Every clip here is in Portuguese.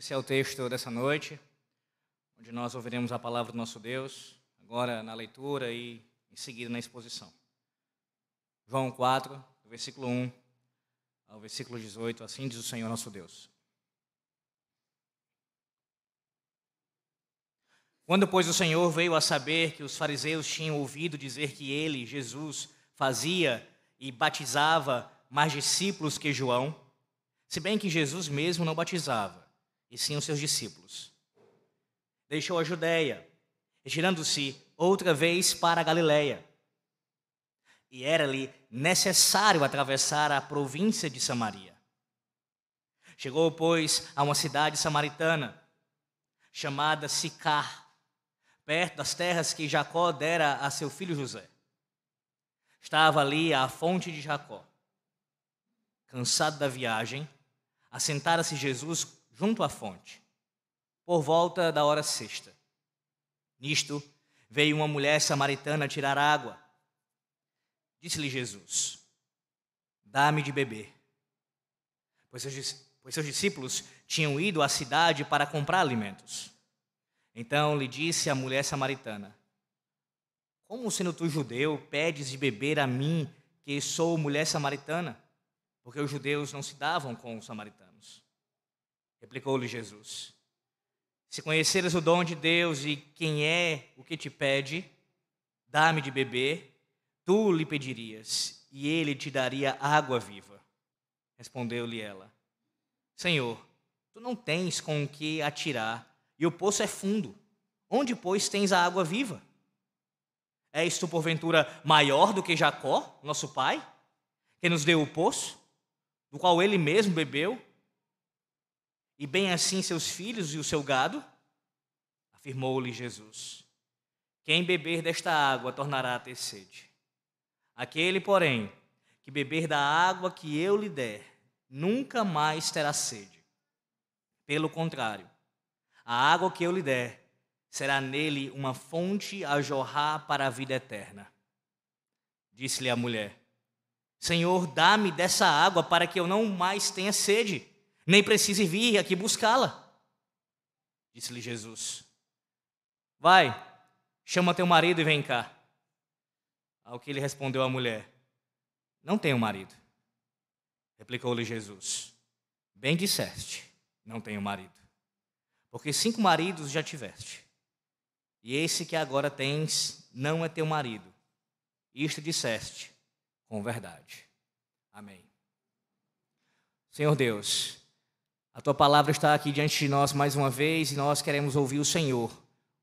Esse é o texto dessa noite, onde nós ouviremos a palavra do nosso Deus, agora na leitura e em seguida na exposição. João 4, do versículo 1 ao versículo 18, assim diz o Senhor nosso Deus. Quando, pois, o Senhor veio a saber que os fariseus tinham ouvido dizer que ele, Jesus, fazia e batizava mais discípulos que João, se bem que Jesus mesmo não batizava, e sim os seus discípulos. Deixou a Judéia, retirando-se outra vez para a Galiléia. E era-lhe necessário atravessar a província de Samaria. Chegou, pois, a uma cidade samaritana, chamada Sicar, perto das terras que Jacó dera a seu filho José. Estava ali a fonte de Jacó. Cansado da viagem, assentara-se Jesus junto à fonte, por volta da hora sexta. Nisto, veio uma mulher samaritana tirar água. Disse-lhe Jesus: Dá-me de beber. Pois seus, pois seus discípulos tinham ido à cidade para comprar alimentos. Então lhe disse a mulher samaritana: Como sendo tu judeu, pedes de beber a mim, que sou mulher samaritana? Porque os judeus não se davam com os samaritanos. Replicou-lhe Jesus: Se conheceras o dom de Deus e quem é o que te pede, dá-me de beber, tu lhe pedirias, e ele te daria água viva. Respondeu-lhe ela: Senhor, tu não tens com o que atirar, e o poço é fundo. Onde, pois, tens a água viva? És tu, porventura, maior do que Jacó, nosso pai, que nos deu o poço, do qual ele mesmo bebeu e bem assim seus filhos e o seu gado? Afirmou-lhe Jesus: Quem beber desta água tornará a ter sede. Aquele, porém, que beber da água que eu lhe der, nunca mais terá sede. Pelo contrário, a água que eu lhe der será nele uma fonte a jorrar para a vida eterna. Disse-lhe a mulher: Senhor, dá-me dessa água para que eu não mais tenha sede nem precise vir aqui buscá-la. Disse-lhe Jesus: Vai, chama teu marido e vem cá. Ao que ele respondeu a mulher: Não tenho marido. Replicou-lhe Jesus: Bem disseste, não tenho marido. Porque cinco maridos já tiveste, e esse que agora tens não é teu marido. Isto disseste com verdade. Amém. Senhor Deus, a tua palavra está aqui diante de nós mais uma vez e nós queremos ouvir o Senhor,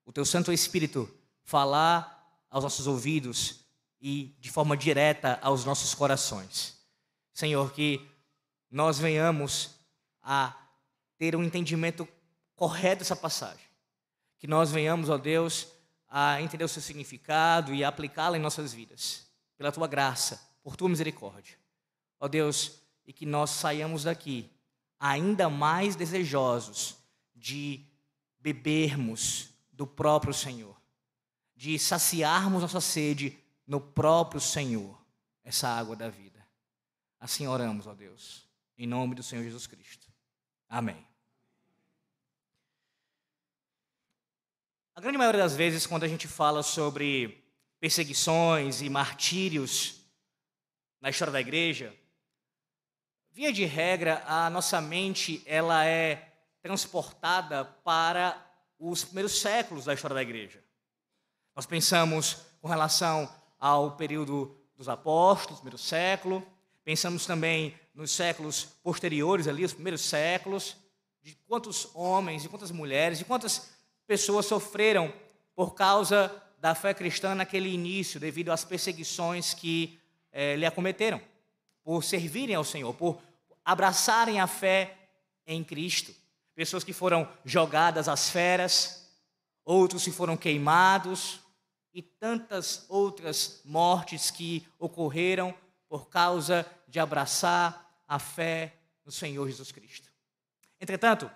o teu Santo Espírito, falar aos nossos ouvidos e de forma direta aos nossos corações. Senhor, que nós venhamos a ter um entendimento correto dessa passagem. Que nós venhamos, ó Deus, a entender o seu significado e aplicá-la em nossas vidas, pela tua graça, por tua misericórdia. Ó Deus, e que nós saiamos daqui ainda mais desejosos de bebermos do próprio Senhor, de saciarmos nossa sede no próprio Senhor, essa água da vida. Assim oramos, ó Deus, em nome do Senhor Jesus Cristo. Amém. A grande maioria das vezes, quando a gente fala sobre perseguições e martírios na história da igreja, Via de regra, a nossa mente ela é transportada para os primeiros séculos da história da igreja. Nós pensamos com relação ao período dos apóstolos, primeiro século, pensamos também nos séculos posteriores ali, os primeiros séculos, de quantos homens, de quantas mulheres, de quantas pessoas sofreram por causa da fé cristã naquele início, devido às perseguições que eh, lhe acometeram, por servirem ao Senhor, por abraçarem a fé em Cristo. Pessoas que foram jogadas às feras, outros que foram queimados e tantas outras mortes que ocorreram por causa de abraçar a fé no Senhor Jesus Cristo. Entretanto,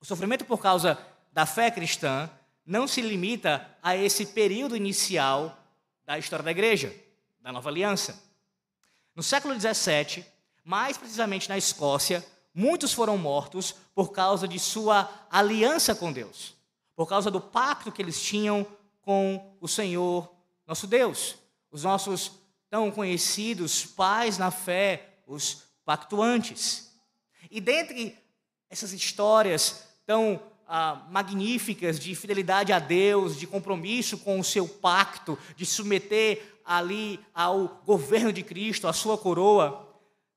o sofrimento por causa da fé cristã não se limita a esse período inicial da história da igreja, da nova aliança. No século XVII, mais precisamente na Escócia, muitos foram mortos por causa de sua aliança com Deus, por causa do pacto que eles tinham com o Senhor, nosso Deus. Os nossos tão conhecidos pais na fé, os pactuantes. E dentre essas histórias tão ah, magníficas de fidelidade a Deus, de compromisso com o seu pacto, de submeter ali ao governo de Cristo, a sua coroa,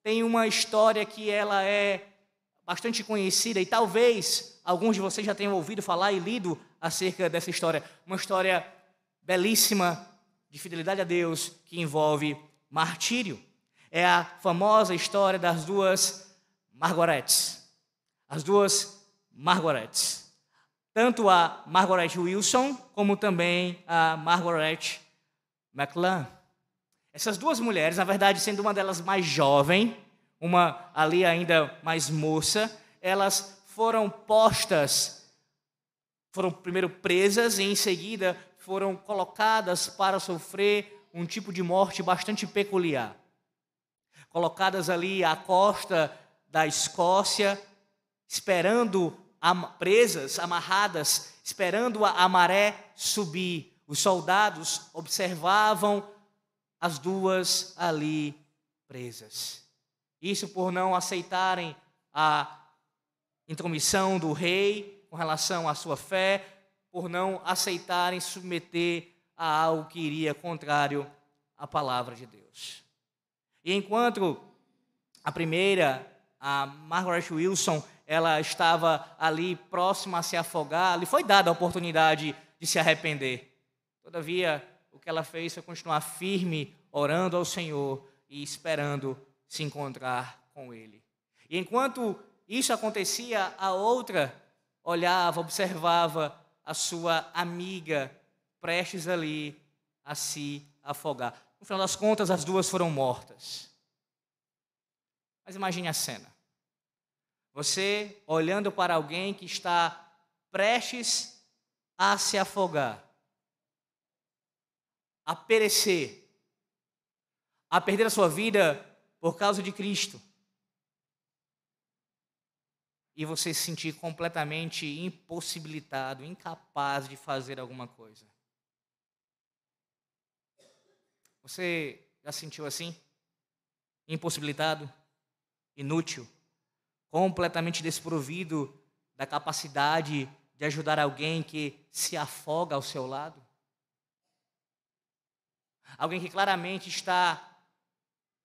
tem uma história que ela é bastante conhecida e talvez alguns de vocês já tenham ouvido falar e lido acerca dessa história. Uma história belíssima de fidelidade a Deus que envolve martírio. É a famosa história das duas Margaretes. As duas Margaretes. Tanto a Margaret Wilson como também a Margaret McLan. Essas duas mulheres, na verdade, sendo uma delas mais jovem, uma ali ainda mais moça, elas foram postas, foram primeiro presas e em seguida foram colocadas para sofrer um tipo de morte bastante peculiar. Colocadas ali à costa da Escócia, esperando presas, amarradas, esperando a maré subir. Os soldados observavam as duas ali presas. Isso por não aceitarem a intromissão do rei com relação à sua fé, por não aceitarem submeter a algo que iria contrário à palavra de Deus. E enquanto a primeira, a Margaret Wilson, ela estava ali próxima a se afogar, lhe foi dada a oportunidade de se arrepender. Todavia, que ela fez foi continuar firme, orando ao Senhor e esperando se encontrar com Ele. E enquanto isso acontecia, a outra olhava, observava a sua amiga prestes ali a se afogar. No final das contas, as duas foram mortas. Mas imagine a cena. Você olhando para alguém que está prestes a se afogar, a perecer, a perder a sua vida por causa de Cristo. E você se sentir completamente impossibilitado, incapaz de fazer alguma coisa. Você já sentiu assim? Impossibilitado? Inútil? completamente desprovido da capacidade de ajudar alguém que se afoga ao seu lado? Alguém que claramente está,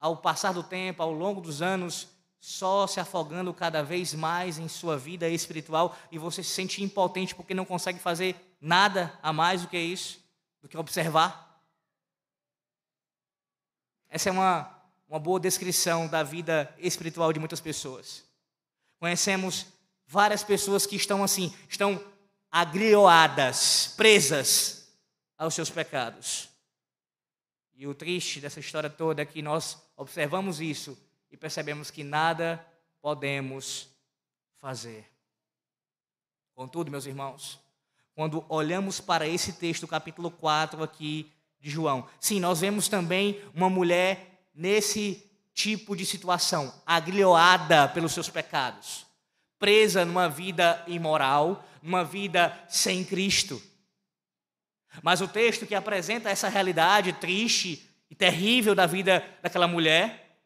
ao passar do tempo, ao longo dos anos, só se afogando cada vez mais em sua vida espiritual e você se sente impotente porque não consegue fazer nada a mais do que isso, do que observar? Essa é uma, uma boa descrição da vida espiritual de muitas pessoas. Conhecemos várias pessoas que estão assim, estão agrilhoadas, presas aos seus pecados. E o triste dessa história toda é que nós observamos isso e percebemos que nada podemos fazer. Contudo, meus irmãos, quando olhamos para esse texto, capítulo 4 aqui de João, sim, nós vemos também uma mulher nesse tipo de situação, agrilhoada pelos seus pecados, presa numa vida imoral, numa vida sem Cristo. Mas o texto que apresenta essa realidade triste e terrível da vida daquela mulher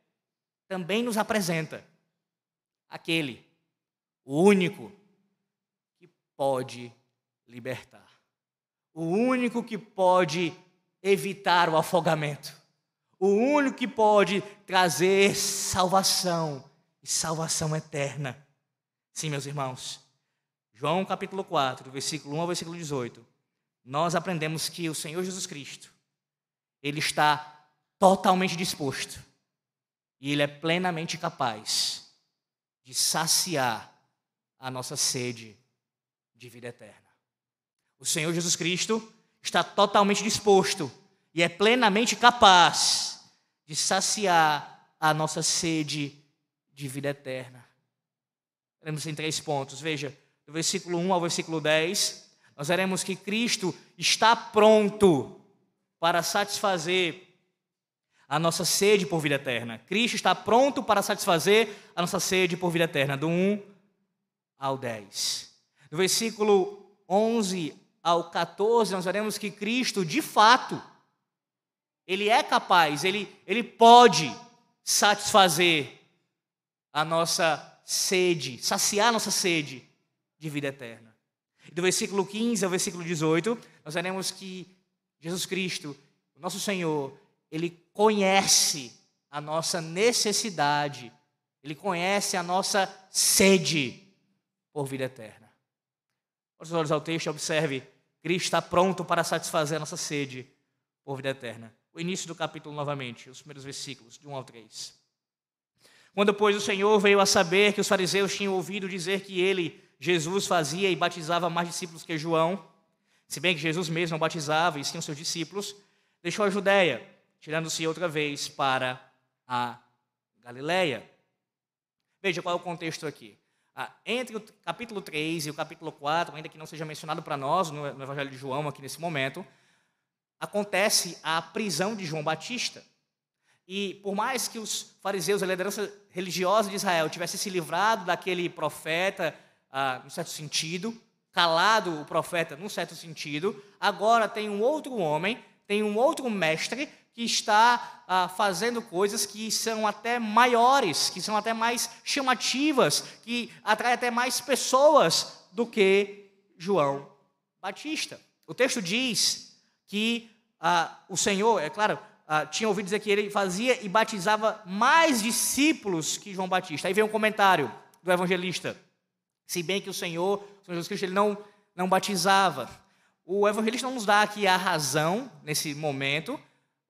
também nos apresenta aquele, o único que pode libertar, o único que pode evitar o afogamento o único que pode trazer salvação e salvação eterna. Sim, meus irmãos. João capítulo 4, versículo 1 ao versículo 18. Nós aprendemos que o Senhor Jesus Cristo, ele está totalmente disposto e ele é plenamente capaz de saciar a nossa sede de vida eterna. O Senhor Jesus Cristo está totalmente disposto e é plenamente capaz de saciar a nossa sede de vida eterna. Veremos em três pontos. Veja, do versículo 1 ao versículo 10, nós veremos que Cristo está pronto para satisfazer a nossa sede por vida eterna. Cristo está pronto para satisfazer a nossa sede por vida eterna, do 1 ao 10. Do versículo 11 ao 14, nós veremos que Cristo, de fato, ele é capaz, ele, ele pode satisfazer a nossa sede, saciar a nossa sede de vida eterna. Do versículo 15 ao versículo 18, nós veremos que Jesus Cristo, o nosso Senhor, ele conhece a nossa necessidade, ele conhece a nossa sede por vida eterna. Os olhos ao texto, observe, Cristo está pronto para satisfazer a nossa sede por vida eterna. O início do capítulo novamente, os primeiros versículos, de 1 ao 3. Quando, pois, o Senhor veio a saber que os fariseus tinham ouvido dizer que ele, Jesus, fazia e batizava mais discípulos que João, se bem que Jesus mesmo não batizava e sim os seus discípulos, deixou a Judéia, tirando-se outra vez para a Galiléia. Veja qual é o contexto aqui. Ah, entre o capítulo 3 e o capítulo 4, ainda que não seja mencionado para nós no Evangelho de João aqui nesse momento, acontece a prisão de João Batista. E por mais que os fariseus, a liderança religiosa de Israel, tivessem se livrado daquele profeta, ah, num certo sentido, calado o profeta num certo sentido, agora tem um outro homem, tem um outro mestre que está ah, fazendo coisas que são até maiores, que são até mais chamativas, que atraem até mais pessoas do que João Batista. O texto diz que ah, o Senhor, é claro, ah, tinha ouvido dizer que ele fazia e batizava mais discípulos que João Batista. Aí vem um comentário do evangelista. Se bem que o Senhor, o Senhor Jesus Cristo, ele não, não batizava. O evangelista não nos dá aqui a razão nesse momento,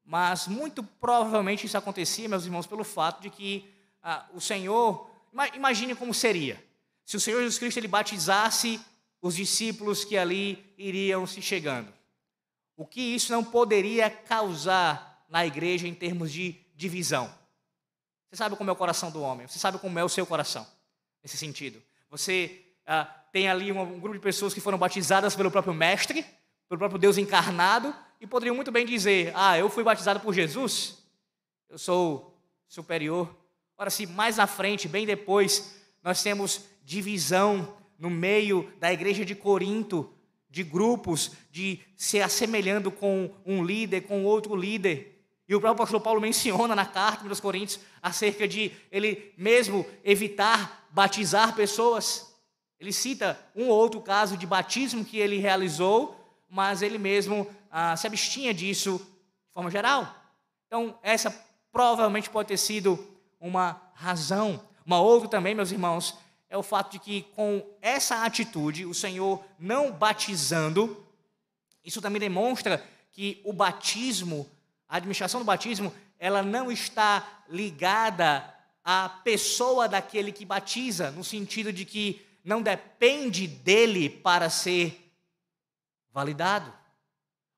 mas muito provavelmente isso acontecia, meus irmãos, pelo fato de que ah, o Senhor, imagine como seria, se o Senhor Jesus Cristo ele batizasse os discípulos que ali iriam se chegando. O que isso não poderia causar na igreja em termos de divisão. Você sabe como é o coração do homem, você sabe como é o seu coração, nesse sentido. Você ah, tem ali um, um grupo de pessoas que foram batizadas pelo próprio Mestre, pelo próprio Deus encarnado, e poderiam muito bem dizer: Ah, eu fui batizado por Jesus, eu sou superior. Ora, se mais à frente, bem depois, nós temos divisão no meio da igreja de Corinto, de grupos, de se assemelhando com um líder, com outro líder. E o próprio apóstolo Paulo menciona na carta aos Coríntios acerca de ele mesmo evitar batizar pessoas. Ele cita um ou outro caso de batismo que ele realizou, mas ele mesmo ah, se abstinha disso de forma geral. Então, essa provavelmente pode ter sido uma razão. Uma outra também, meus irmãos, é o fato de que com essa atitude, o Senhor não batizando, isso também demonstra que o batismo a administração do batismo, ela não está ligada à pessoa daquele que batiza, no sentido de que não depende dele para ser validado,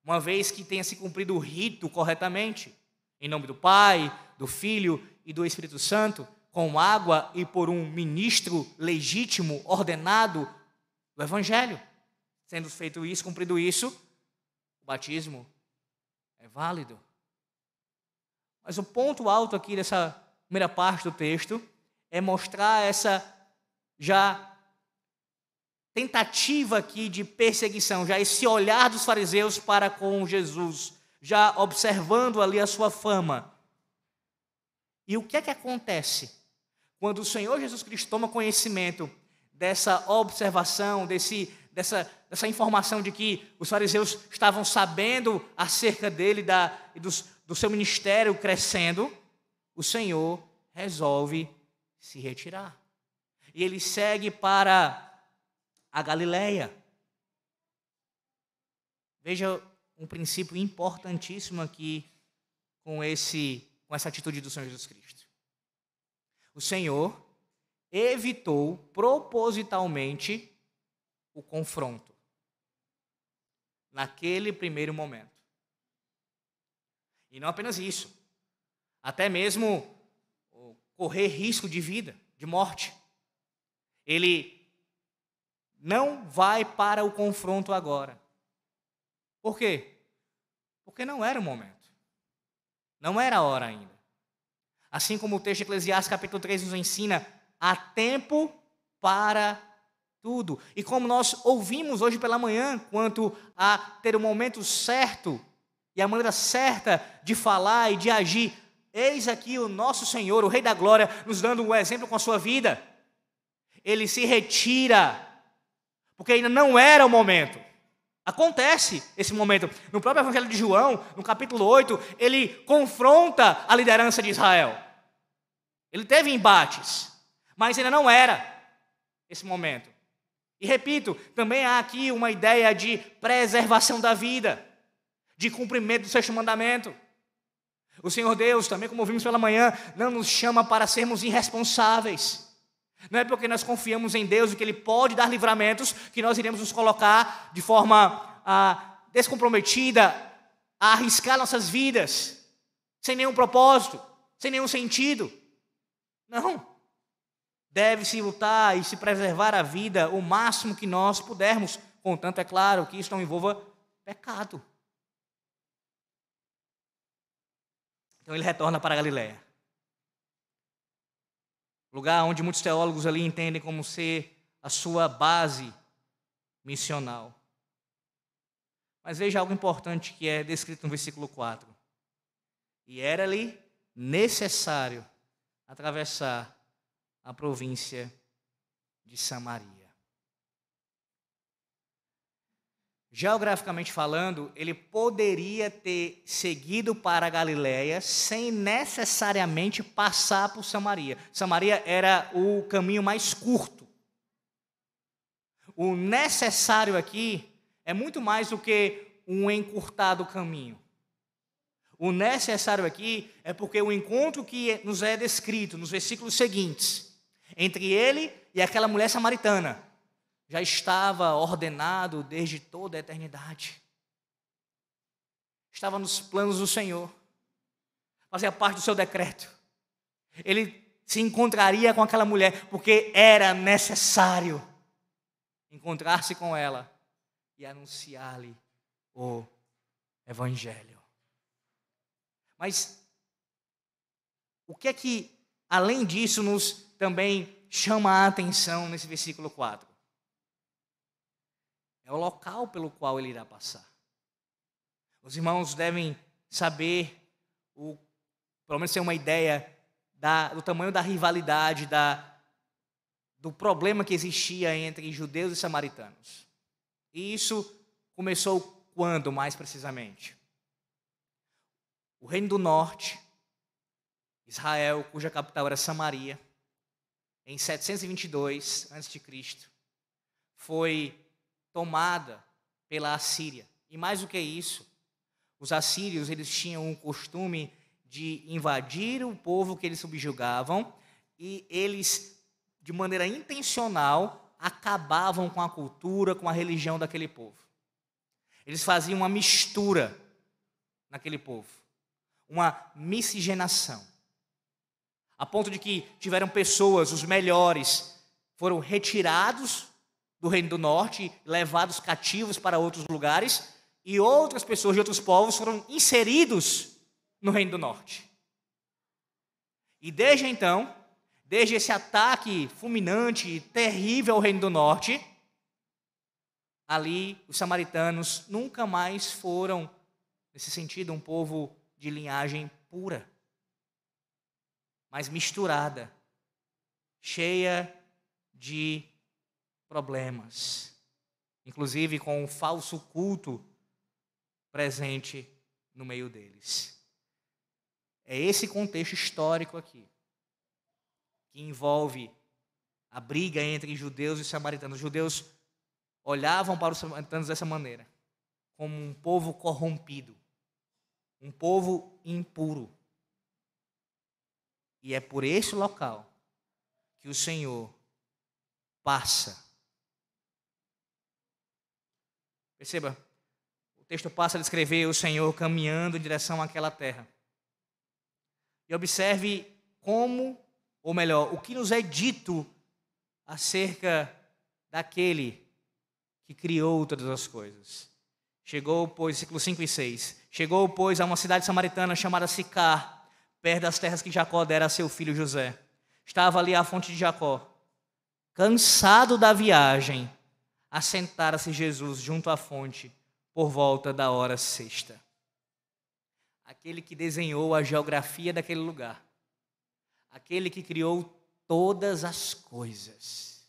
uma vez que tenha se cumprido o rito corretamente, em nome do Pai, do Filho e do Espírito Santo, com água e por um ministro legítimo, ordenado do Evangelho. Sendo feito isso, cumprido isso, o batismo é válido. Mas o ponto alto aqui dessa primeira parte do texto é mostrar essa já tentativa aqui de perseguição, já esse olhar dos fariseus para com Jesus, já observando ali a sua fama. E o que é que acontece quando o Senhor Jesus Cristo toma conhecimento dessa observação, desse, dessa, dessa informação de que os fariseus estavam sabendo acerca dele da, e dos, do seu ministério crescendo, o Senhor resolve se retirar. E ele segue para a Galileia. Veja um princípio importantíssimo aqui com esse com essa atitude do Senhor Jesus Cristo. O Senhor evitou propositalmente o confronto naquele primeiro momento. E não apenas isso, até mesmo correr risco de vida, de morte. Ele não vai para o confronto agora. Por quê? Porque não era o momento. Não era a hora ainda. Assim como o texto de Eclesiastes capítulo 3 nos ensina, há tempo para tudo. E como nós ouvimos hoje pela manhã, quanto a ter o momento certo e a maneira certa de falar e de agir, eis aqui o nosso Senhor, o Rei da Glória, nos dando um exemplo com a sua vida. Ele se retira, porque ainda não era o momento. Acontece esse momento. No próprio Evangelho de João, no capítulo 8, ele confronta a liderança de Israel. Ele teve embates, mas ainda não era esse momento. E repito, também há aqui uma ideia de preservação da vida, de cumprimento do sexto mandamento. O Senhor Deus, também como vimos pela manhã, não nos chama para sermos irresponsáveis. Não é porque nós confiamos em Deus e que Ele pode dar livramentos que nós iremos nos colocar de forma ah, descomprometida a arriscar nossas vidas, sem nenhum propósito, sem nenhum sentido. Não. Deve-se lutar e se preservar a vida o máximo que nós pudermos, contanto, é claro, que isso não envolva pecado. Então ele retorna para Galiléia lugar onde muitos teólogos ali entendem como ser a sua base missional. Mas veja algo importante que é descrito no versículo 4. E era-lhe necessário atravessar a província de Samaria. Geograficamente falando, ele poderia ter seguido para a Galiléia sem necessariamente passar por Samaria. Samaria era o caminho mais curto. O necessário aqui é muito mais do que um encurtado caminho. O necessário aqui é porque o encontro que nos é descrito nos versículos seguintes, entre ele e aquela mulher samaritana, já estava ordenado desde toda a eternidade. Estava nos planos do Senhor, fazia parte do seu decreto. Ele se encontraria com aquela mulher porque era necessário encontrar-se com ela e anunciar-lhe o Evangelho. Mas o que é que, além disso, nos também chama a atenção nesse versículo 4? É o local pelo qual ele irá passar. Os irmãos devem saber, o, pelo menos ter uma ideia da, do tamanho da rivalidade, da, do problema que existia entre judeus e samaritanos. E isso começou quando, mais precisamente? O Reino do Norte, Israel, cuja capital era Samaria, em 722 a.C., foi tomada pela Assíria. E mais do que isso, os assírios eles tinham o costume de invadir o povo que eles subjugavam e eles, de maneira intencional, acabavam com a cultura, com a religião daquele povo. Eles faziam uma mistura naquele povo, uma miscigenação. A ponto de que tiveram pessoas, os melhores, foram retirados do Reino do Norte, levados cativos para outros lugares, e outras pessoas de outros povos foram inseridos no Reino do Norte. E desde então, desde esse ataque fulminante e terrível ao Reino do Norte, ali os samaritanos nunca mais foram, nesse sentido, um povo de linhagem pura, mas misturada, cheia de problemas, inclusive com um falso culto presente no meio deles. É esse contexto histórico aqui, que envolve a briga entre judeus e samaritanos. Os judeus olhavam para os samaritanos dessa maneira, como um povo corrompido, um povo impuro. E é por esse local que o Senhor passa Perceba, o texto passa a descrever o Senhor caminhando em direção àquela terra. E observe como, ou melhor, o que nos é dito acerca daquele que criou todas as coisas. Chegou, pois, versículo 5 e 6. Chegou, pois, a uma cidade samaritana chamada Sicar, perto das terras que Jacó dera a seu filho José. Estava ali a fonte de Jacó. Cansado da viagem, assentara-se Jesus junto à fonte por volta da hora sexta. Aquele que desenhou a geografia daquele lugar, aquele que criou todas as coisas,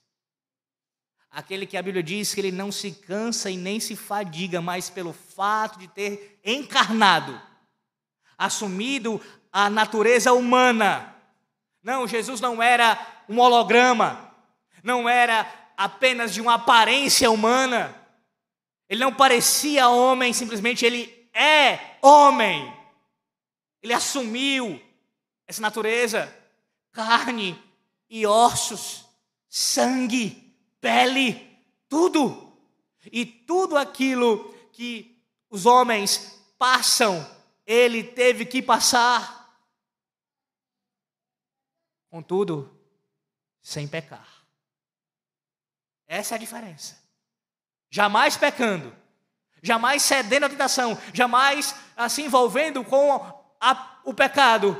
aquele que a Bíblia diz que ele não se cansa e nem se fadiga, mas pelo fato de ter encarnado, assumido a natureza humana. Não, Jesus não era um holograma, não era apenas de uma aparência humana. Ele não parecia homem, simplesmente ele é homem. Ele assumiu essa natureza, carne e ossos, sangue, pele, tudo. E tudo aquilo que os homens passam, ele teve que passar. Contudo, sem pecar. Essa é a diferença. Jamais pecando, jamais cedendo à tentação, jamais se envolvendo com a, o pecado,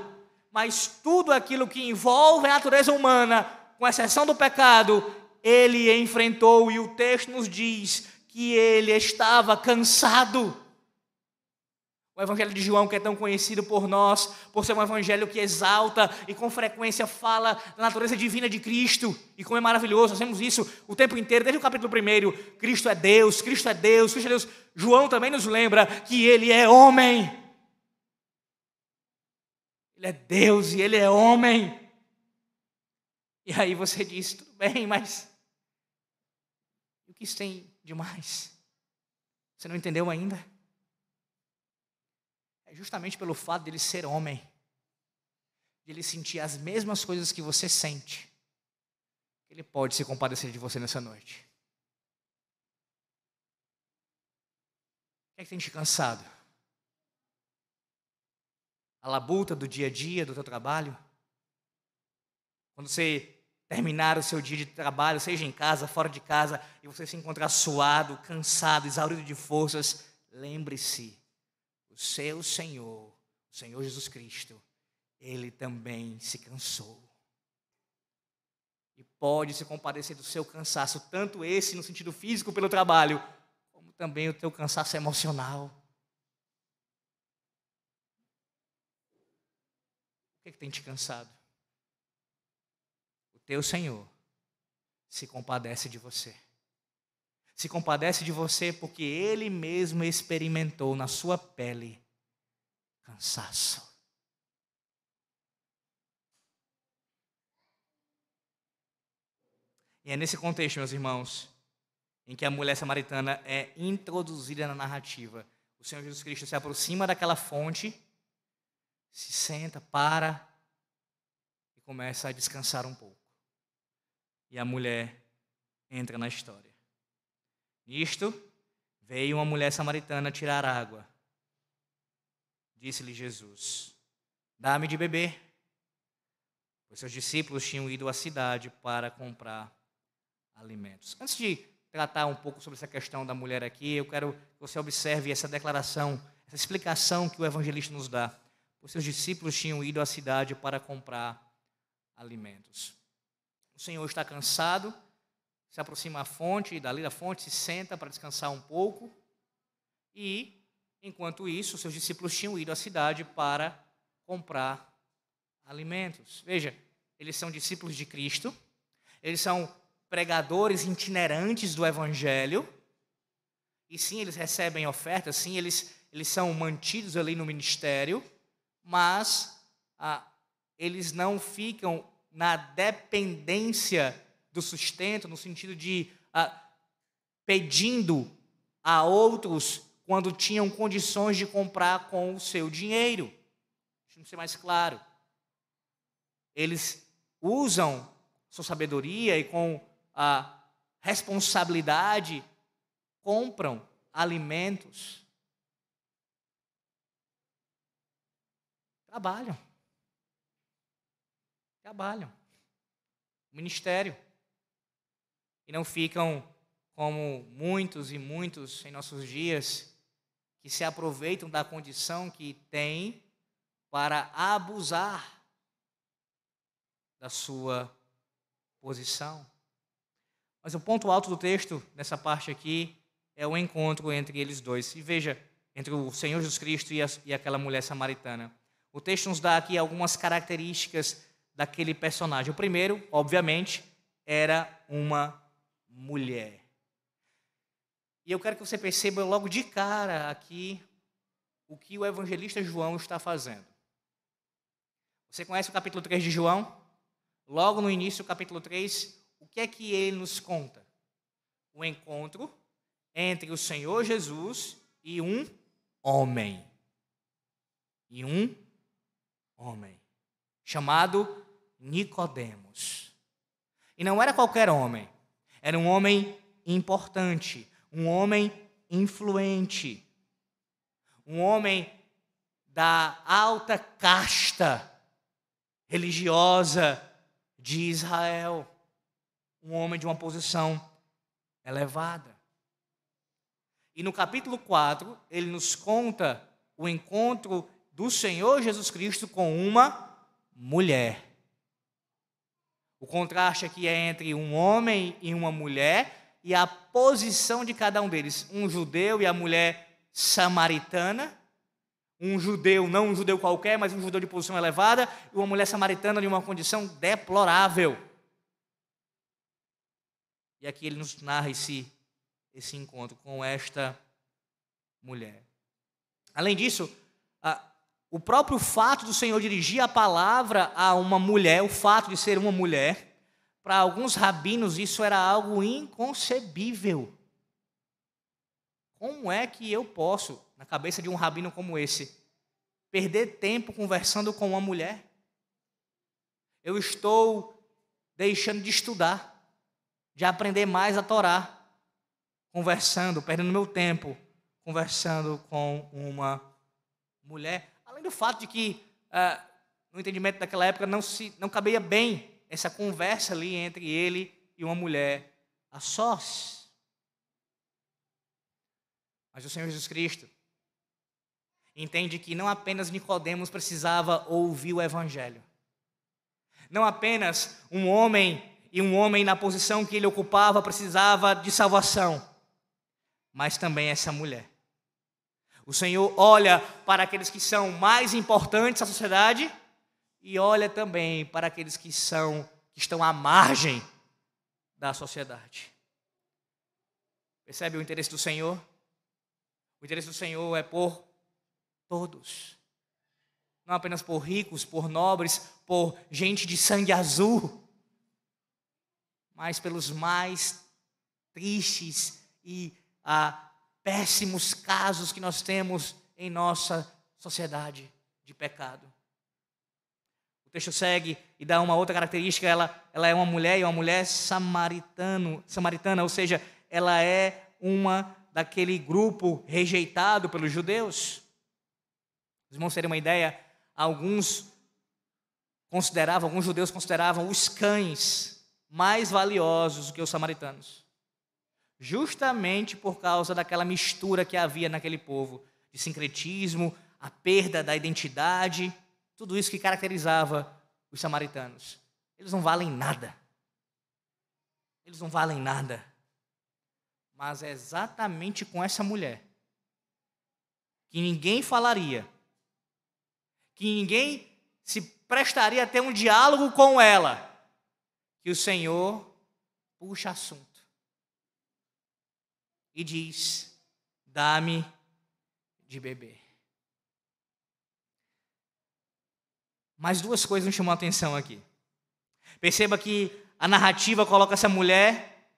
mas tudo aquilo que envolve a natureza humana, com exceção do pecado, ele enfrentou e o texto nos diz que ele estava cansado. O Evangelho de João, que é tão conhecido por nós, por ser um evangelho que exalta e com frequência fala da natureza divina de Cristo, e como é maravilhoso, nós vemos isso o tempo inteiro, desde o capítulo 1. Cristo é Deus, Cristo é Deus, Cristo é Deus. João também nos lembra que ele é homem. Ele é Deus e ele é homem. E aí você diz: tudo bem, mas o que isso tem de mais? Você não entendeu ainda? É justamente pelo fato dele ser homem, de ele sentir as mesmas coisas que você sente, que ele pode se compadecer de você nessa noite. O que é que tem te cansado? A labuta do dia a dia, do teu trabalho? Quando você terminar o seu dia de trabalho, seja em casa, fora de casa, e você se encontrar suado, cansado, exaurido de forças, lembre-se o seu Senhor, o Senhor Jesus Cristo, ele também se cansou. E pode se compadecer do seu cansaço, tanto esse no sentido físico pelo trabalho, como também o teu cansaço emocional. O que, é que tem te cansado? O teu Senhor se compadece de você se compadece de você porque ele mesmo experimentou na sua pele cansaço. E é nesse contexto, meus irmãos, em que a mulher samaritana é introduzida na narrativa. O Senhor Jesus Cristo se aproxima daquela fonte, se senta, para e começa a descansar um pouco. E a mulher entra na história. Nisto, veio uma mulher samaritana tirar água. Disse-lhe Jesus: Dá-me de beber. Pois seus discípulos tinham ido à cidade para comprar alimentos. Antes de tratar um pouco sobre essa questão da mulher aqui, eu quero que você observe essa declaração, essa explicação que o evangelista nos dá. Os seus discípulos tinham ido à cidade para comprar alimentos. O Senhor está cansado se aproxima à fonte, e dali da fonte se senta para descansar um pouco. E, enquanto isso, seus discípulos tinham ido à cidade para comprar alimentos. Veja, eles são discípulos de Cristo, eles são pregadores itinerantes do Evangelho, e sim, eles recebem ofertas, sim, eles, eles são mantidos ali no ministério, mas ah, eles não ficam na dependência do sustento, no sentido de ah, pedindo a outros quando tinham condições de comprar com o seu dinheiro. Deixa eu ser mais claro. Eles usam sua sabedoria e com a responsabilidade compram alimentos. Trabalham. Trabalham. Ministério e não ficam como muitos e muitos em nossos dias que se aproveitam da condição que têm para abusar da sua posição. Mas o ponto alto do texto, nessa parte aqui, é o encontro entre eles dois. E veja, entre o Senhor Jesus Cristo e, a, e aquela mulher samaritana. O texto nos dá aqui algumas características daquele personagem. O primeiro, obviamente, era uma mulher. E eu quero que você perceba logo de cara aqui o que o evangelista João está fazendo. Você conhece o capítulo 3 de João? Logo no início do capítulo 3, o que é que ele nos conta? O encontro entre o Senhor Jesus e um homem. E um homem chamado Nicodemos. E não era qualquer homem, era um homem importante, um homem influente, um homem da alta casta religiosa de Israel, um homem de uma posição elevada. E no capítulo 4, ele nos conta o encontro do Senhor Jesus Cristo com uma mulher. O contraste aqui é entre um homem e uma mulher e a posição de cada um deles. Um judeu e a mulher samaritana. Um judeu, não um judeu qualquer, mas um judeu de posição elevada, e uma mulher samaritana de uma condição deplorável. E aqui ele nos narra esse, esse encontro com esta mulher. Além disso, o próprio fato do Senhor dirigir a palavra a uma mulher, o fato de ser uma mulher, para alguns rabinos isso era algo inconcebível. Como é que eu posso, na cabeça de um rabino como esse, perder tempo conversando com uma mulher? Eu estou deixando de estudar, de aprender mais a Torá, conversando, perdendo meu tempo conversando com uma mulher. Além do fato de que, ah, no entendimento daquela época, não, se, não cabia bem essa conversa ali entre ele e uma mulher a sós. Mas o Senhor Jesus Cristo entende que não apenas Nicodemos precisava ouvir o evangelho. Não apenas um homem e um homem na posição que ele ocupava precisava de salvação, mas também essa mulher. O Senhor olha para aqueles que são mais importantes à sociedade e olha também para aqueles que são que estão à margem da sociedade. Percebe o interesse do Senhor? O interesse do Senhor é por todos. Não apenas por ricos, por nobres, por gente de sangue azul, mas pelos mais tristes e ah, péssimos casos que nós temos em nossa sociedade de pecado. O texto segue e dá uma outra característica, ela, ela é uma mulher e uma mulher samaritano, samaritana, ou seja, ela é uma daquele grupo rejeitado pelos judeus. Os irmãos terem uma ideia, alguns consideravam, alguns judeus consideravam os cães mais valiosos do que os samaritanos justamente por causa daquela mistura que havia naquele povo de sincretismo, a perda da identidade, tudo isso que caracterizava os samaritanos. Eles não valem nada. Eles não valem nada. Mas é exatamente com essa mulher que ninguém falaria, que ninguém se prestaria a ter um diálogo com ela, que o Senhor puxa assunto e diz: Dá-me de beber. Mais duas coisas me chamam a atenção aqui. Perceba que a narrativa coloca essa mulher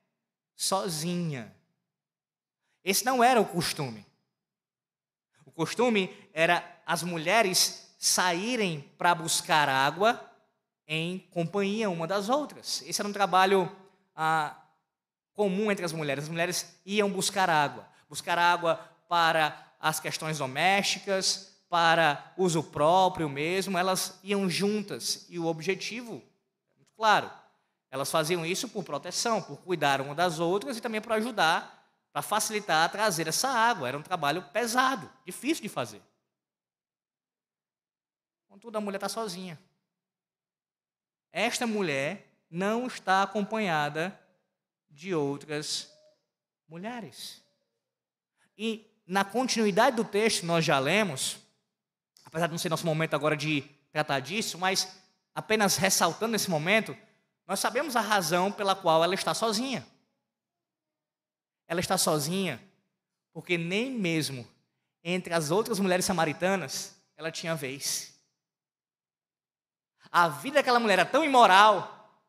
sozinha. Esse não era o costume. O costume era as mulheres saírem para buscar água em companhia uma das outras. Esse era um trabalho ah, comum entre as mulheres. As mulheres iam buscar água, buscar água para as questões domésticas, para uso próprio mesmo, elas iam juntas e o objetivo muito claro. Elas faziam isso por proteção, por cuidar uma das outras e também para ajudar para facilitar trazer essa água. Era um trabalho pesado, difícil de fazer. Contudo, a mulher está sozinha. Esta mulher não está acompanhada de outras mulheres. E na continuidade do texto, nós já lemos, apesar de não ser nosso momento agora de tratar disso, mas apenas ressaltando nesse momento, nós sabemos a razão pela qual ela está sozinha. Ela está sozinha porque nem mesmo entre as outras mulheres samaritanas ela tinha vez. A vida daquela mulher era tão imoral,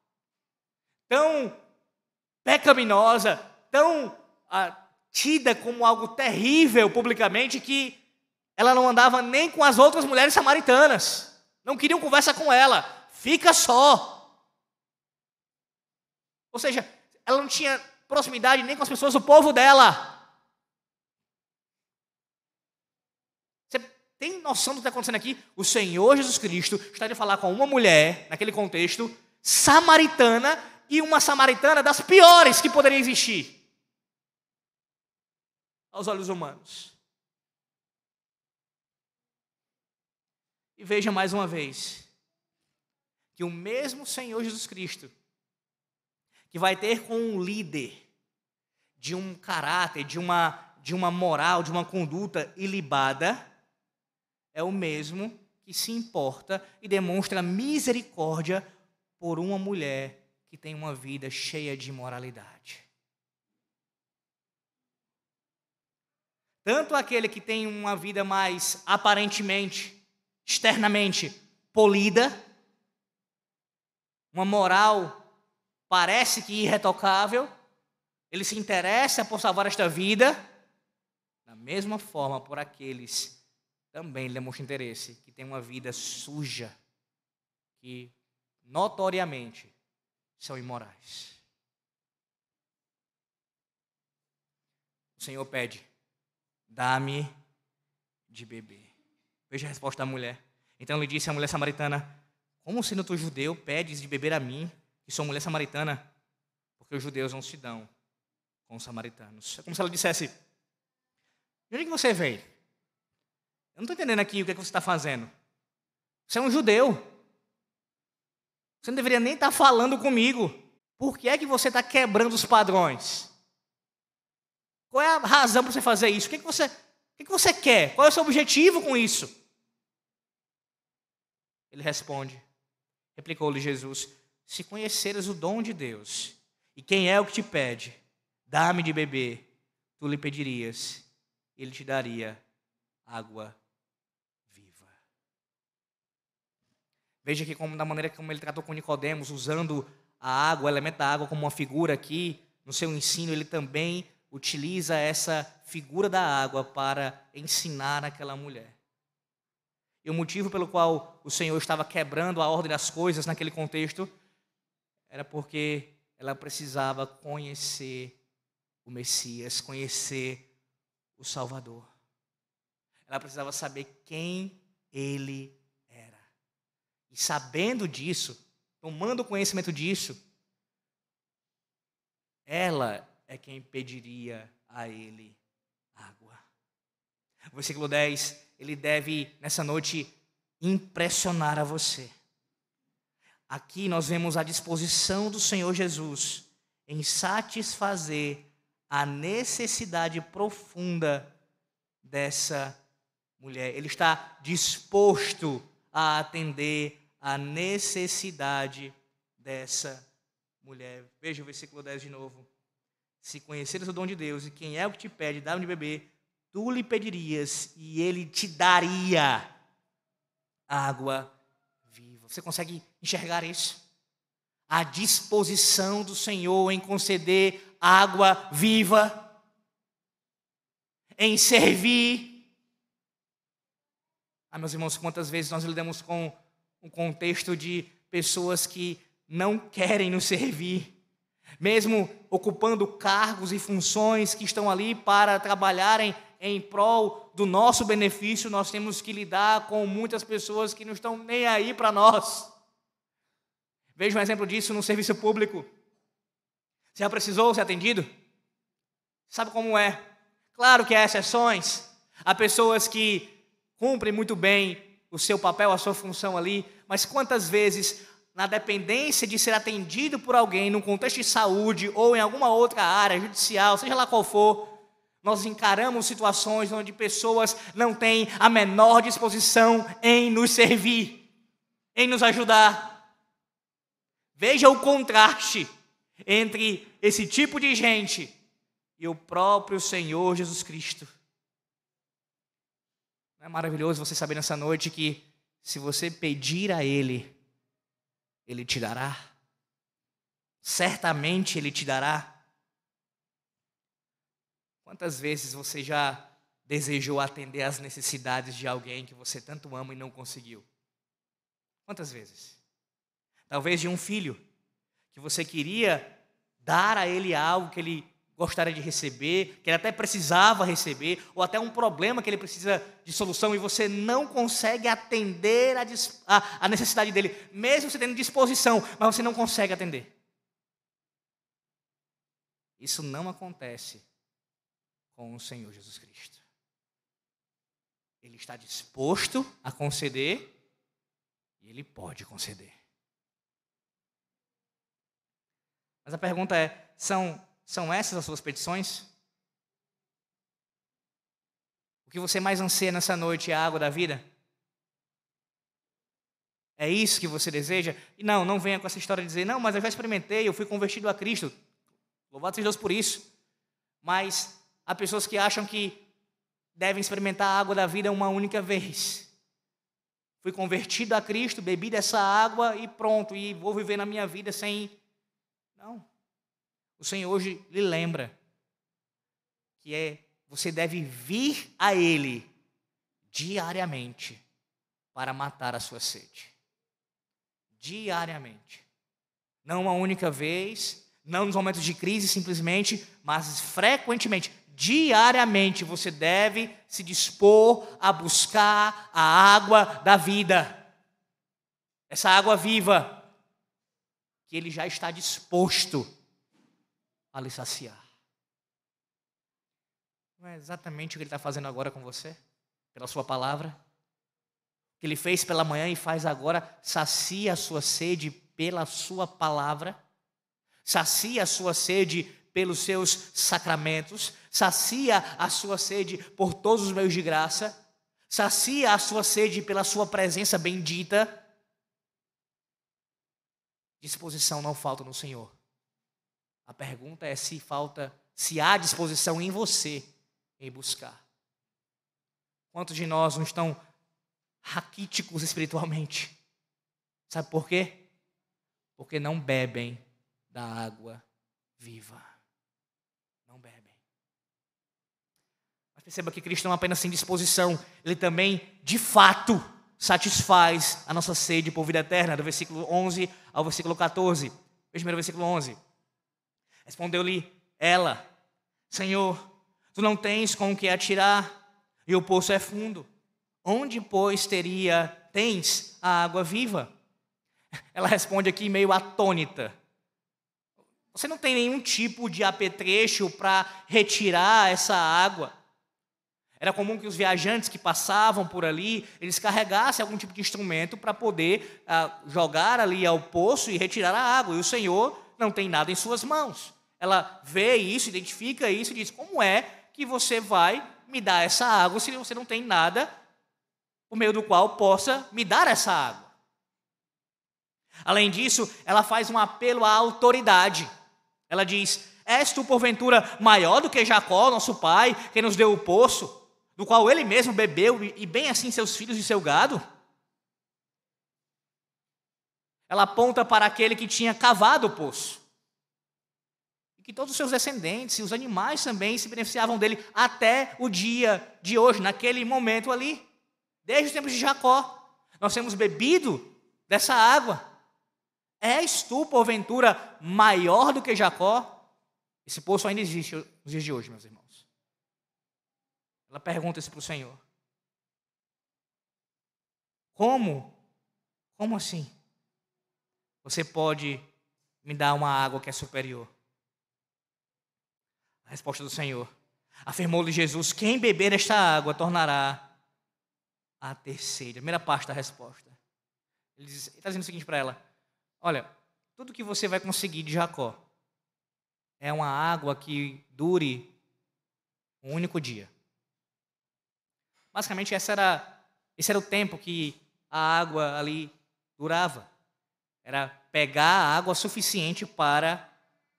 tão pecaminosa, tão ah, tida como algo terrível publicamente que ela não andava nem com as outras mulheres samaritanas. Não queriam conversa com ela. Fica só. Ou seja, ela não tinha proximidade nem com as pessoas do povo dela. Você tem noção do que está acontecendo aqui? O Senhor Jesus Cristo está de falar com uma mulher, naquele contexto, samaritana, e uma samaritana das piores que poderia existir aos olhos humanos. E veja mais uma vez que o mesmo Senhor Jesus Cristo, que vai ter com um líder de um caráter, de uma, de uma moral, de uma conduta ilibada, é o mesmo que se importa e demonstra misericórdia por uma mulher que tem uma vida cheia de imoralidade. Tanto aquele que tem uma vida mais aparentemente, externamente polida, uma moral parece que irretocável, ele se interessa por salvar esta vida, da mesma forma por aqueles também demonstra interesse, que tem uma vida suja, que notoriamente são imorais. O Senhor pede: dá-me de beber. Veja a resposta da mulher. Então ele disse à mulher samaritana: Como sendo tu judeu, pedes de beber a mim, que sou mulher samaritana? Porque os judeus não se dão com os samaritanos. É como se ela dissesse: De onde você veio? Eu não estou entendendo aqui o que, é que você está fazendo. Você é um judeu. Você não deveria nem estar tá falando comigo. Por que é que você está quebrando os padrões? Qual é a razão para você fazer isso? O que, é que, você, o que, é que você quer? Qual é o seu objetivo com isso? Ele responde, replicou-lhe Jesus: Se conheceras o dom de Deus, e quem é o que te pede, dá-me de beber, tu lhe pedirias, ele te daria água viva. Veja que como da maneira como ele tratou com Nicodemos, usando a água, o elemento da água como uma figura aqui, no seu ensino, ele também utiliza essa figura da água para ensinar aquela mulher. E o motivo pelo qual o Senhor estava quebrando a ordem das coisas naquele contexto era porque ela precisava conhecer o Messias, conhecer o Salvador. Ela precisava saber quem ele. E sabendo disso, tomando conhecimento disso, ela é quem pediria a ele água. versículo 10, ele deve, nessa noite, impressionar a você. Aqui nós vemos a disposição do Senhor Jesus em satisfazer a necessidade profunda dessa mulher. Ele está disposto a atender a necessidade dessa mulher. Veja o versículo 10 de novo. Se conheceres o dom de Deus e quem é o que te pede, dá-me de beber, tu lhe pedirias e ele te daria água viva. Você consegue enxergar isso? A disposição do Senhor em conceder água viva, em servir. Ah, meus irmãos, quantas vezes nós lidamos com um contexto de pessoas que não querem nos servir mesmo ocupando cargos e funções que estão ali para trabalharem em prol do nosso benefício, nós temos que lidar com muitas pessoas que não estão nem aí para nós. Veja um exemplo disso no serviço público. Você já precisou ser atendido? Sabe como é? Claro que há exceções. Há pessoas que cumprem muito bem o seu papel, a sua função ali, mas quantas vezes, na dependência de ser atendido por alguém, num contexto de saúde ou em alguma outra área judicial, seja lá qual for, nós encaramos situações onde pessoas não têm a menor disposição em nos servir, em nos ajudar. Veja o contraste entre esse tipo de gente e o próprio Senhor Jesus Cristo. É maravilhoso você saber nessa noite que se você pedir a Ele, Ele te dará? Certamente Ele te dará. Quantas vezes você já desejou atender às necessidades de alguém que você tanto ama e não conseguiu? Quantas vezes? Talvez de um filho que você queria dar a ele algo que ele gostaria de receber, que ele até precisava receber, ou até um problema que ele precisa de solução e você não consegue atender a, a, a necessidade dele, mesmo você tendo disposição, mas você não consegue atender. Isso não acontece com o Senhor Jesus Cristo. Ele está disposto a conceder e ele pode conceder. Mas a pergunta é: são são essas as suas petições? O que você mais anseia nessa noite é a água da vida? É isso que você deseja? E não, não venha com essa história de dizer, não, mas eu já experimentei, eu fui convertido a Cristo. Louvado seja Deus por isso. Mas há pessoas que acham que devem experimentar a água da vida uma única vez. Fui convertido a Cristo, bebi dessa água e pronto, e vou viver na minha vida sem. Não. O Senhor hoje lhe lembra que é você deve vir a Ele diariamente para matar a sua sede. Diariamente. Não uma única vez, não nos momentos de crise simplesmente, mas frequentemente, diariamente você deve se dispor a buscar a água da vida. Essa água viva que ele já está disposto a lhe saciar. Não é exatamente o que ele está fazendo agora com você? Pela sua palavra? O que ele fez pela manhã e faz agora, sacia a sua sede pela sua palavra, sacia a sua sede pelos seus sacramentos, sacia a sua sede por todos os meios de graça, sacia a sua sede pela sua presença bendita. Disposição não falta no Senhor. A pergunta é se falta, se há disposição em você em buscar. Quantos de nós não estão raquíticos espiritualmente? Sabe por quê? Porque não bebem da água viva. Não bebem. Mas perceba que Cristo não apenas tem disposição, ele também, de fato, satisfaz a nossa sede por vida eterna, do versículo 11 ao versículo 14. Veja primeiro versículo 11. Respondeu-lhe ela: Senhor, tu não tens com o que atirar, e o poço é fundo. Onde, pois, teria, tens a água viva? Ela responde aqui meio atônita. Você não tem nenhum tipo de apetrecho para retirar essa água. Era comum que os viajantes que passavam por ali, eles carregassem algum tipo de instrumento para poder ah, jogar ali ao poço e retirar a água. E o Senhor não tem nada em suas mãos. Ela vê isso, identifica isso e diz: Como é que você vai me dar essa água se você não tem nada por meio do qual possa me dar essa água? Além disso, ela faz um apelo à autoridade. Ela diz: És tu, porventura, maior do que Jacó, nosso pai, que nos deu o poço, do qual ele mesmo bebeu, e bem assim seus filhos e seu gado? Ela aponta para aquele que tinha cavado o poço que todos os seus descendentes e os animais também se beneficiavam dele até o dia de hoje, naquele momento ali, desde os tempos de Jacó. Nós temos bebido dessa água. És tu, porventura, maior do que Jacó? Esse poço ainda existe nos dias de hoje, meus irmãos. Ela pergunta isso para o Senhor. Como? Como assim? Você pode me dar uma água que é superior? A resposta do Senhor. Afirmou-lhe Jesus: Quem beber esta água tornará a ter sede. A primeira parte da resposta. Ele está dizendo o seguinte para ela: Olha, tudo que você vai conseguir de Jacó é uma água que dure um único dia. Basicamente, era, esse era o tempo que a água ali durava. Era pegar água suficiente para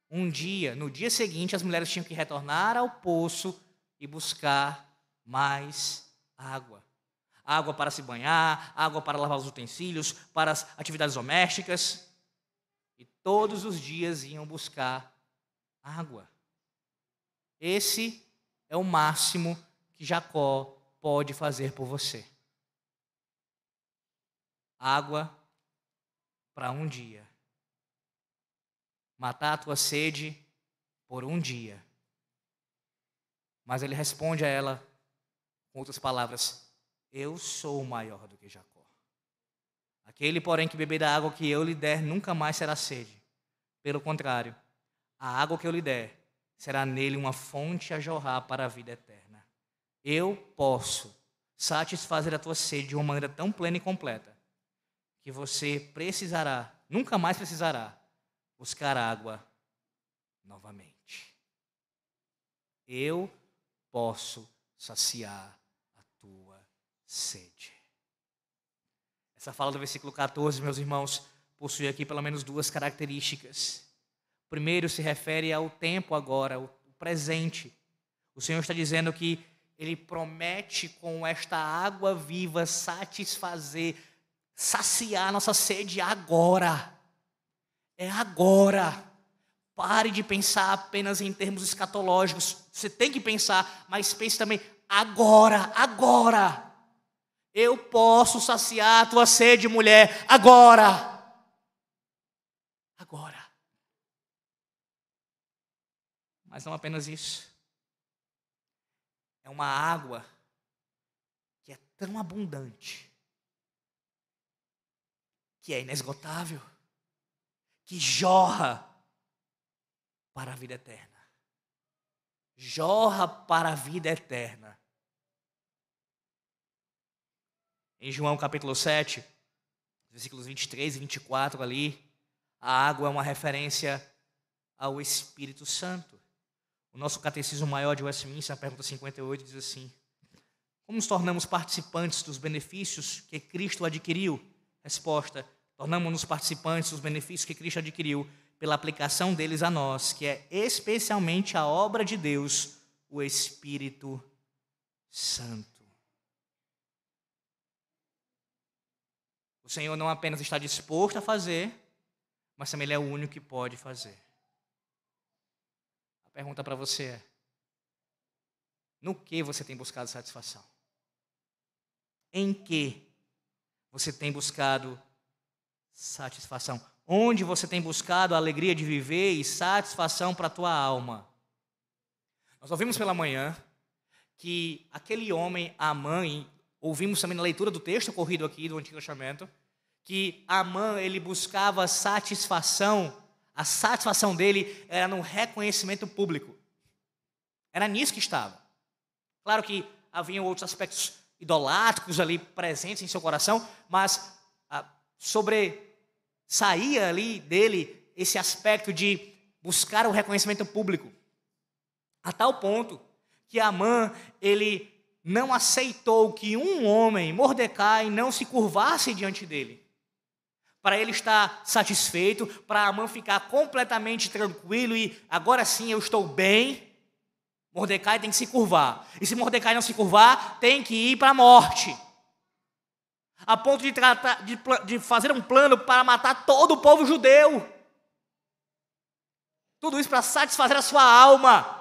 um dia. No dia seguinte, as mulheres tinham que retornar ao poço e buscar mais água. Água para se banhar, água para lavar os utensílios, para as atividades domésticas. E todos os dias iam buscar água. Esse é o máximo que Jacó pode fazer por você. Água para um dia. Matar a tua sede por um dia. Mas ele responde a ela com outras palavras: Eu sou maior do que Jacó. Aquele, porém, que beber da água que eu lhe der nunca mais será sede. Pelo contrário, a água que eu lhe der será nele uma fonte a jorrar para a vida eterna. Eu posso satisfazer a tua sede de uma maneira tão plena e completa que você precisará, nunca mais precisará, buscar água novamente. Eu posso saciar a tua sede. Essa fala do versículo 14, meus irmãos, possui aqui pelo menos duas características. Primeiro se refere ao tempo agora, o presente. O Senhor está dizendo que Ele promete com esta água viva satisfazer, saciar nossa sede agora. É agora. Pare de pensar apenas em termos escatológicos. Você tem que pensar, mas pense também agora, agora. Eu posso saciar a tua sede, mulher, agora. Agora. Mas não apenas isso. É uma água que é tão abundante, que é inesgotável, que jorra para a vida eterna. Jorra para a vida eterna. Em João capítulo 7, versículos 23 e 24 ali, a água é uma referência ao Espírito Santo. O nosso catecismo maior de Westminster, na pergunta 58, diz assim: Como nos tornamos participantes dos benefícios que Cristo adquiriu? Resposta: Tornamos-nos participantes dos benefícios que Cristo adquiriu pela aplicação deles a nós, que é especialmente a obra de Deus, o Espírito Santo. O Senhor não apenas está disposto a fazer, mas também Ele é o único que pode fazer pergunta para você é: no que você tem buscado satisfação? Em que você tem buscado satisfação? Onde você tem buscado a alegria de viver e satisfação para a tua alma? Nós ouvimos pela manhã que aquele homem, a mãe, ouvimos também na leitura do texto corrido aqui do Antigo Testamento, que Amã ele buscava satisfação a satisfação dele era no reconhecimento público. Era nisso que estava. Claro que haviam outros aspectos idolátricos ali presentes em seu coração, mas ah, sobre saía ali dele esse aspecto de buscar o reconhecimento público. A tal ponto que Amã, ele não aceitou que um homem, Mordecai, não se curvasse diante dele para ele estar satisfeito, para Amã ficar completamente tranquilo e agora sim eu estou bem, Mordecai tem que se curvar. E se Mordecai não se curvar, tem que ir para a morte. A ponto de, tratar, de, de fazer um plano para matar todo o povo judeu. Tudo isso para satisfazer a sua alma.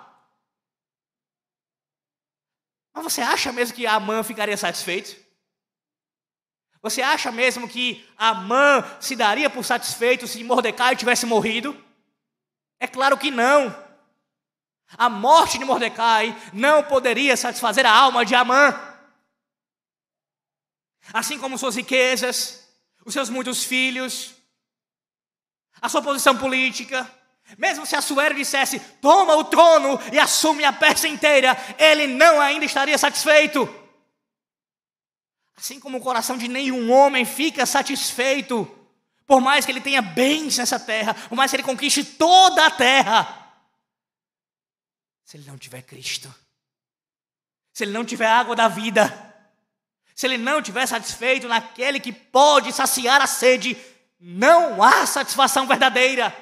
Mas você acha mesmo que Amã ficaria satisfeito? Você acha mesmo que Amã se daria por satisfeito se Mordecai tivesse morrido? É claro que não. A morte de Mordecai não poderia satisfazer a alma de Amã. Assim como suas riquezas, os seus muitos filhos, a sua posição política, Mesmo se Assuero dissesse, toma o trono e assume a Pérsia inteira, ele não ainda estaria satisfeito. Assim como o coração de nenhum homem fica satisfeito, por mais que ele tenha bens nessa terra, por mais que ele conquiste toda a terra, se ele não tiver Cristo, se ele não tiver água da vida, se ele não tiver satisfeito naquele que pode saciar a sede, não há satisfação verdadeira.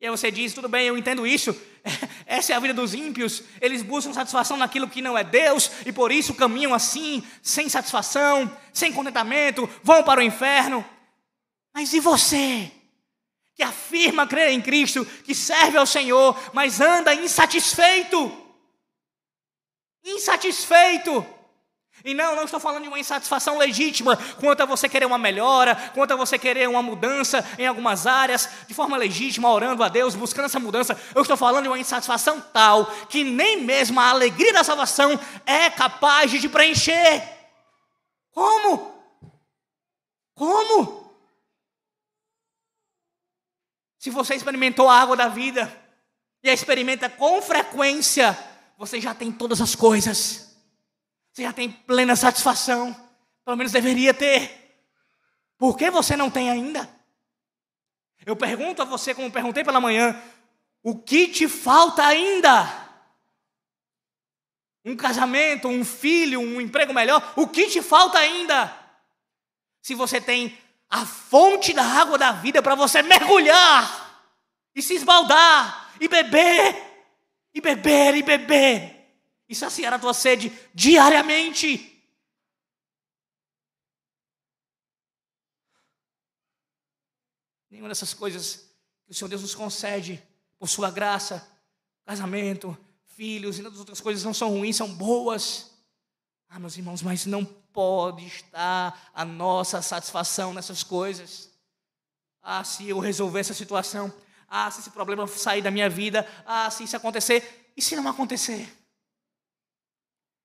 E aí você diz: tudo bem, eu entendo isso. Essa é a vida dos ímpios. Eles buscam satisfação naquilo que não é Deus e por isso caminham assim, sem satisfação, sem contentamento, vão para o inferno. Mas e você? Que afirma crer em Cristo, que serve ao Senhor, mas anda insatisfeito. Insatisfeito. E não, não estou falando de uma insatisfação legítima quanto a você querer uma melhora, quanto a você querer uma mudança em algumas áreas, de forma legítima, orando a Deus, buscando essa mudança. Eu estou falando de uma insatisfação tal que nem mesmo a alegria da salvação é capaz de te preencher. Como? Como? Se você experimentou a água da vida e a experimenta com frequência, você já tem todas as coisas. Você já tem plena satisfação. Pelo menos deveria ter. Por que você não tem ainda? Eu pergunto a você, como perguntei pela manhã, o que te falta ainda? Um casamento, um filho, um emprego melhor, o que te falta ainda? Se você tem a fonte da água da vida para você mergulhar e se esbaldar e beber, e beber, e beber e saciar a tua sede diariamente. Nenhuma dessas coisas que o Senhor Deus nos concede por sua graça, casamento, filhos e todas as outras coisas não são ruins, são boas. Ah, meus irmãos, mas não pode estar a nossa satisfação nessas coisas. Ah, se eu resolver essa situação, ah, se esse problema sair da minha vida, ah, se isso acontecer, e se não acontecer?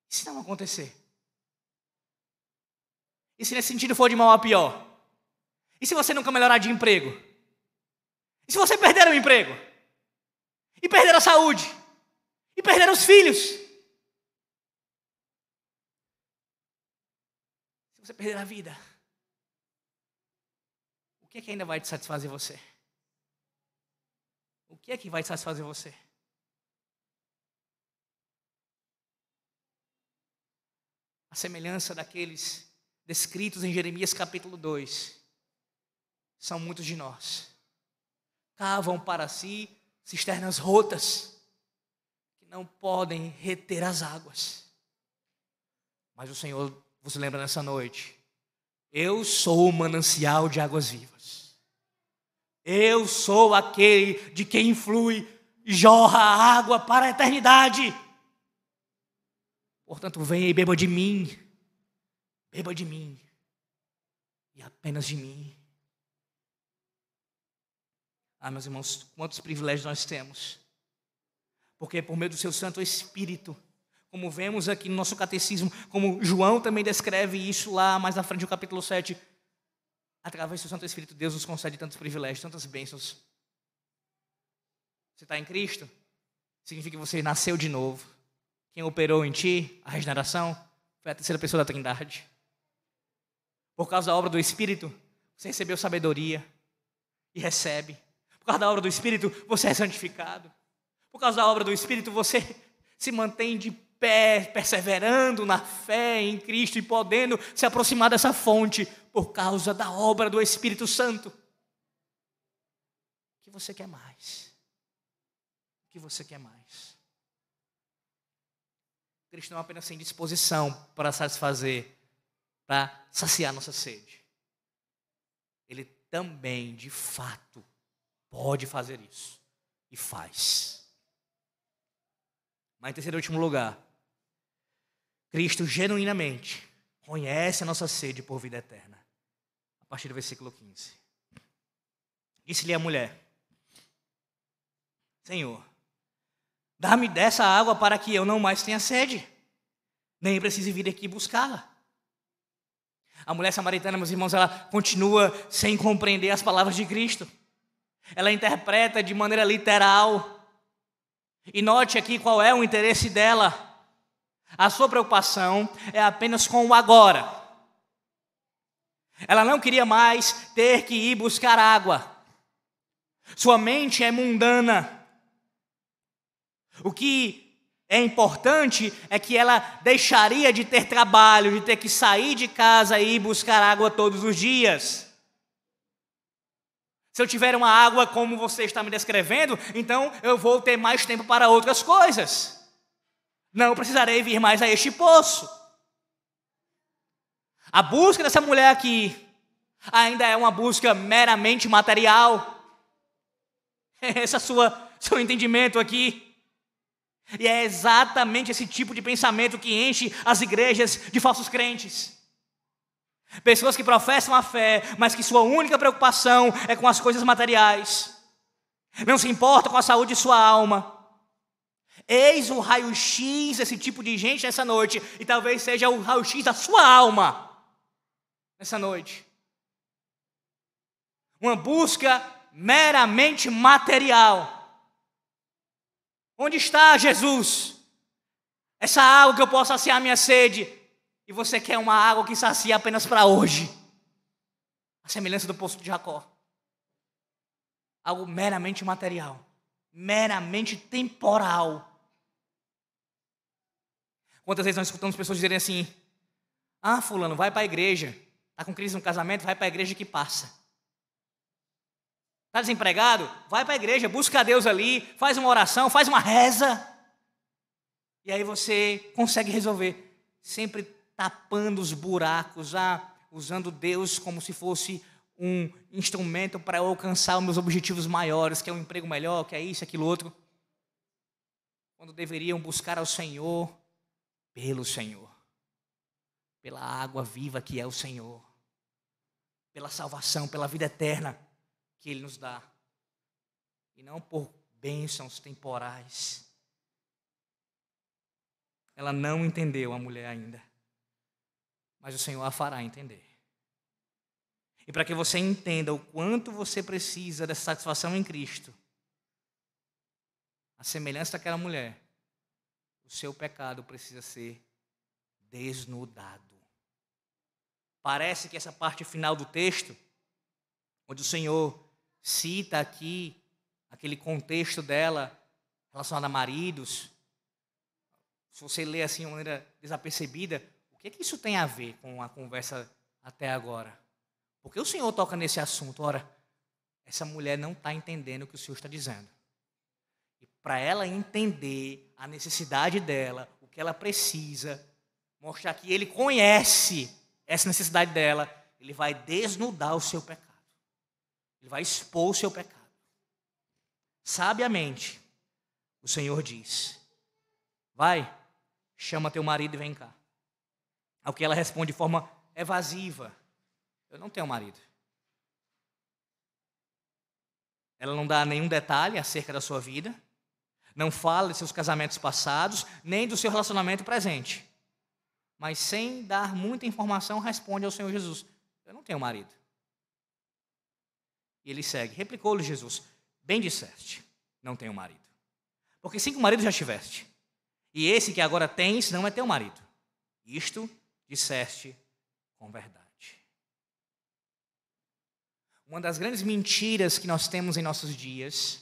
E se não acontecer? E se nesse sentido for de mal a pior? E se você nunca melhorar de emprego? E se você perder o emprego? E perder a saúde? E perder os filhos? Se você perder a vida? O que é que ainda vai te satisfazer você? O que é que vai te satisfazer você? Semelhança daqueles descritos em Jeremias capítulo 2, são muitos de nós. Cavam para si cisternas rotas, que não podem reter as águas. Mas o Senhor vos lembra nessa noite: eu sou o manancial de águas vivas. Eu sou aquele de quem flui, jorra água para a eternidade. Portanto, venha e beba de mim, beba de mim, e apenas de mim. Ah, meus irmãos, quantos privilégios nós temos. Porque por meio do seu Santo Espírito, como vemos aqui no nosso catecismo, como João também descreve isso lá mais na frente do capítulo 7, através do Santo Espírito, Deus nos concede tantos privilégios, tantas bênçãos. Você está em Cristo? Significa que você nasceu de novo. Quem operou em ti a regeneração foi a terceira pessoa da Trindade. Por causa da obra do Espírito, você recebeu sabedoria e recebe. Por causa da obra do Espírito, você é santificado. Por causa da obra do Espírito, você se mantém de pé, perseverando na fé em Cristo e podendo se aproximar dessa fonte por causa da obra do Espírito Santo. O que você quer mais? O que você quer mais? Cristo não apenas tem disposição para satisfazer, para saciar nossa sede. Ele também, de fato, pode fazer isso. E faz. Mas em terceiro e último lugar, Cristo genuinamente conhece a nossa sede por vida eterna. A partir do versículo 15. Disse-lhe a mulher: Senhor, Dá-me dessa água para que eu não mais tenha sede, nem precise vir aqui buscá-la. A mulher samaritana, meus irmãos, ela continua sem compreender as palavras de Cristo. ela interpreta de maneira literal. E note aqui qual é o interesse dela. A sua preocupação é apenas com o agora. Ela não queria mais ter que ir buscar água. Sua mente é mundana. O que é importante é que ela deixaria de ter trabalho, de ter que sair de casa e ir buscar água todos os dias. Se eu tiver uma água como você está me descrevendo, então eu vou ter mais tempo para outras coisas. Não precisarei vir mais a este poço. A busca dessa mulher aqui ainda é uma busca meramente material. Esse é sua seu entendimento aqui. E é exatamente esse tipo de pensamento que enche as igrejas de falsos crentes. Pessoas que professam a fé, mas que sua única preocupação é com as coisas materiais. Não se importa com a saúde de sua alma. Eis o raio-x desse tipo de gente nessa noite, e talvez seja o raio-x da sua alma nessa noite. Uma busca meramente material. Onde está Jesus? Essa água que eu possa saciar minha sede. E você quer uma água que sacia apenas para hoje. A semelhança do poço de Jacó. Algo meramente material. Meramente temporal. Quantas vezes nós escutamos pessoas dizerem assim: Ah, Fulano, vai para a igreja. Está com crise no casamento? Vai para a igreja que passa. Está desempregado? Vai para a igreja, busca a Deus ali, faz uma oração, faz uma reza. E aí você consegue resolver. Sempre tapando os buracos, ah, usando Deus como se fosse um instrumento para alcançar os meus objetivos maiores, que é um emprego melhor, que é isso, aquilo outro. Quando deveriam buscar ao Senhor pelo Senhor, pela água viva que é o Senhor pela salvação, pela vida eterna que Ele nos dá, e não por bênçãos temporais. Ela não entendeu a mulher ainda, mas o Senhor a fará entender. E para que você entenda o quanto você precisa dessa satisfação em Cristo, a semelhança daquela mulher, o seu pecado precisa ser desnudado. Parece que essa parte final do texto, onde o Senhor cita aqui aquele contexto dela relacionado a maridos, se você lê assim de maneira desapercebida, o que, é que isso tem a ver com a conversa até agora? Porque o Senhor toca nesse assunto? Ora, essa mulher não está entendendo o que o Senhor está dizendo. E para ela entender a necessidade dela, o que ela precisa, mostrar que Ele conhece essa necessidade dela, ele vai desnudar o seu pecado. Ele vai expor o seu pecado. Sabiamente, o Senhor diz: Vai, chama teu marido e vem cá. Ao que ela responde de forma evasiva: Eu não tenho marido. Ela não dá nenhum detalhe acerca da sua vida, não fala de seus casamentos passados, nem do seu relacionamento presente mas sem dar muita informação, responde ao Senhor Jesus: Eu não tenho marido. E ele segue: Replicou-lhe Jesus: Bem disseste, não tenho marido. Porque cinco maridos já tiveste, e esse que agora tens não é teu marido. Isto disseste com verdade. Uma das grandes mentiras que nós temos em nossos dias,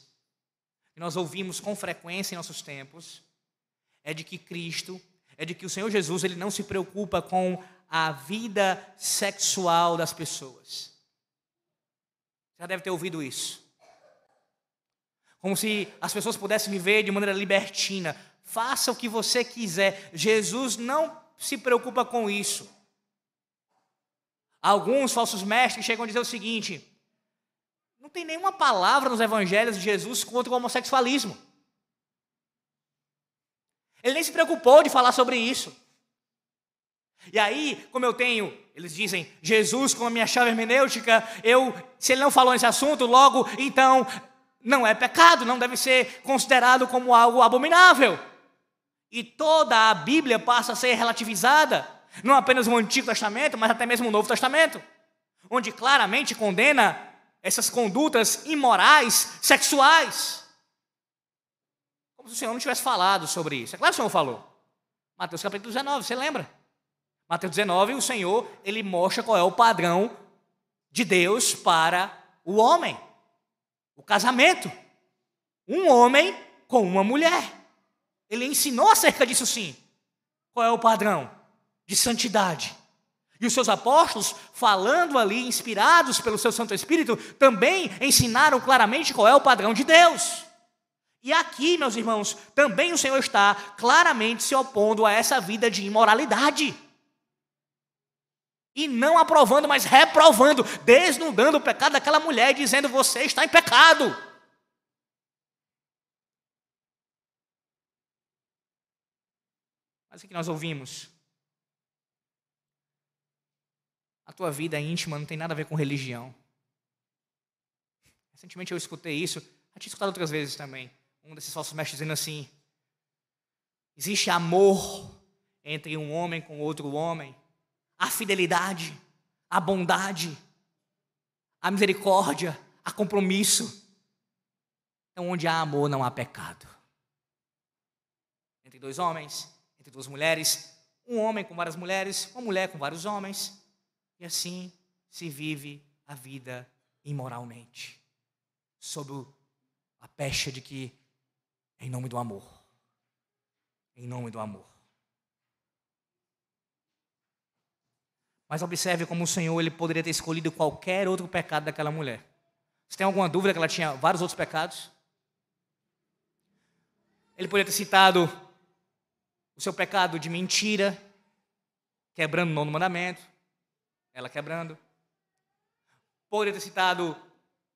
que nós ouvimos com frequência em nossos tempos, é de que Cristo é de que o Senhor Jesus ele não se preocupa com a vida sexual das pessoas. Já deve ter ouvido isso. Como se as pessoas pudessem viver de maneira libertina. Faça o que você quiser. Jesus não se preocupa com isso. Alguns falsos mestres chegam a dizer o seguinte: não tem nenhuma palavra nos evangelhos de Jesus contra o homossexualismo. Ele nem se preocupou de falar sobre isso. E aí, como eu tenho, eles dizem, Jesus como a minha chave hermenêutica, eu, se ele não falou nesse assunto, logo, então, não é pecado, não deve ser considerado como algo abominável. E toda a Bíblia passa a ser relativizada, não apenas o Antigo Testamento, mas até mesmo o Novo Testamento, onde claramente condena essas condutas imorais sexuais. Como se o Senhor não tivesse falado sobre isso. É claro que o Senhor falou. Mateus capítulo 19, você lembra? Mateus 19, o Senhor, ele mostra qual é o padrão de Deus para o homem. O casamento. Um homem com uma mulher. Ele ensinou acerca disso sim. Qual é o padrão de santidade? E os seus apóstolos, falando ali, inspirados pelo seu Santo Espírito, também ensinaram claramente qual é o padrão de Deus. E aqui, meus irmãos, também o Senhor está claramente se opondo a essa vida de imoralidade. E não aprovando, mas reprovando, desnudando o pecado daquela mulher, dizendo: Você está em pecado. Mas o que nós ouvimos? A tua vida íntima não tem nada a ver com religião. Recentemente eu escutei isso, já tinha escutado outras vezes também. Um desses falsos mestres dizendo assim: existe amor entre um homem com outro homem, a fidelidade, a bondade, a misericórdia, a compromisso. Então, onde há amor, não há pecado. Entre dois homens, entre duas mulheres, um homem com várias mulheres, uma mulher com vários homens, e assim se vive a vida imoralmente, sob a pecha de que, em nome do amor, em nome do amor. Mas observe como o Senhor ele poderia ter escolhido qualquer outro pecado daquela mulher. Você tem alguma dúvida que ela tinha vários outros pecados? Ele poderia ter citado o seu pecado de mentira, quebrando o nono mandamento ela quebrando. Poderia ter citado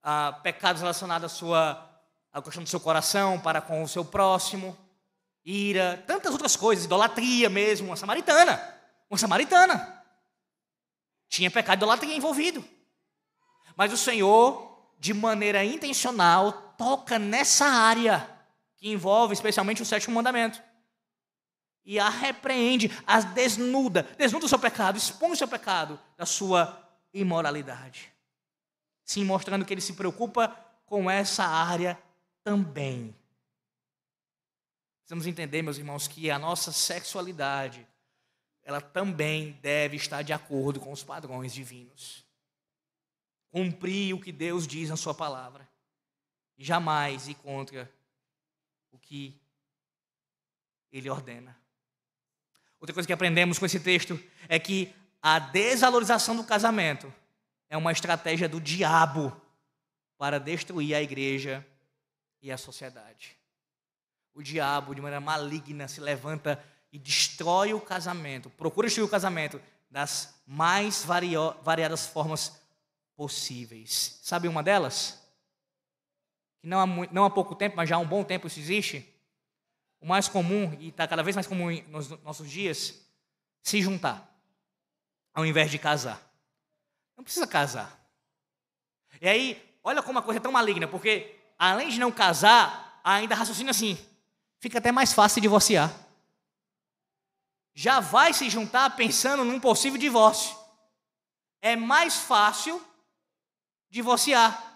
ah, pecados relacionados à sua à questão do seu coração para com o seu próximo, ira, tantas outras coisas, idolatria mesmo, uma samaritana, uma samaritana. Tinha pecado de idolatria envolvido. Mas o Senhor, de maneira intencional, toca nessa área que envolve especialmente o sétimo mandamento e a repreende, a desnuda, desnuda o seu pecado, expõe o seu pecado da sua imoralidade. Sim, mostrando que ele se preocupa com essa área também. Precisamos entender, meus irmãos, que a nossa sexualidade, ela também deve estar de acordo com os padrões divinos. Cumprir o que Deus diz na sua palavra. E jamais ir contra o que ele ordena. Outra coisa que aprendemos com esse texto é que a desvalorização do casamento é uma estratégia do diabo para destruir a igreja e a sociedade. O diabo, de maneira maligna, se levanta e destrói o casamento, procura destruir o casamento das mais variadas formas possíveis. Sabe uma delas? Que não há, não há pouco tempo, mas já há um bom tempo isso existe o mais comum, e está cada vez mais comum nos nossos dias, se juntar, ao invés de casar. Não precisa casar. E aí, olha como a coisa é tão maligna, porque além de não casar, ainda raciocina assim: fica até mais fácil divorciar. Já vai se juntar pensando num possível divórcio. É mais fácil divorciar.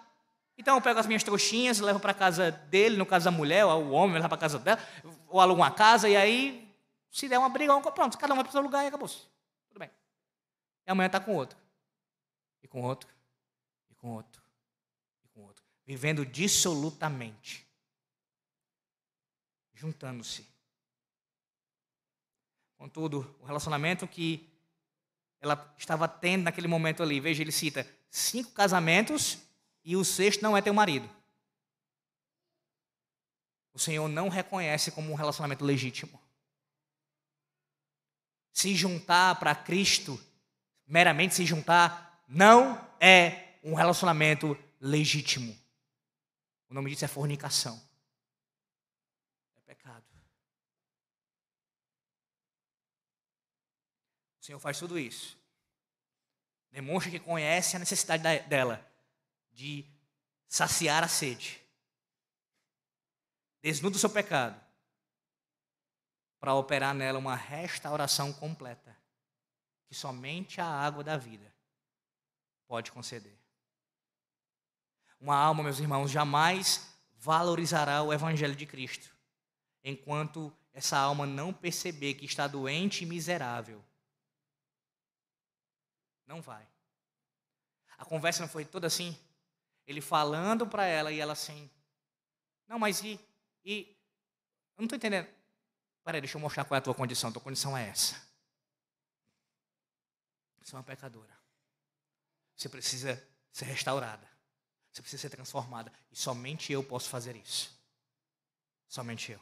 Então eu pego as minhas trouxinhas, levo para casa dele, no caso da mulher, ou o homem leva para casa dela, ou alugo uma casa, e aí, se der uma briga, pronto, cada um vai para o seu lugar e acabou-se. Tudo bem. E amanhã está com outro. E com outro. E com outro. E com outro. Vivendo dissolutamente. Juntando-se. Contudo, o relacionamento que ela estava tendo naquele momento ali, veja, ele cita cinco casamentos e o sexto não é teu marido. O Senhor não reconhece como um relacionamento legítimo. Se juntar para Cristo, meramente se juntar, não é um relacionamento legítimo. O nome disso é fornicação. É pecado. O Senhor faz tudo isso. Demonstra que conhece a necessidade dela de saciar a sede. Desnuda o seu pecado para operar nela uma restauração completa que somente a água da vida pode conceder. Uma alma, meus irmãos, jamais valorizará o Evangelho de Cristo, enquanto essa alma não perceber que está doente e miserável. Não vai. A conversa não foi toda assim? Ele falando para ela e ela assim. Não, mas e. e eu não estou entendendo. Peraí, deixa eu mostrar qual é a tua condição. A tua condição é essa. Você é uma pecadora. Você precisa ser restaurada. Você precisa ser transformada. E somente eu posso fazer isso. Somente eu.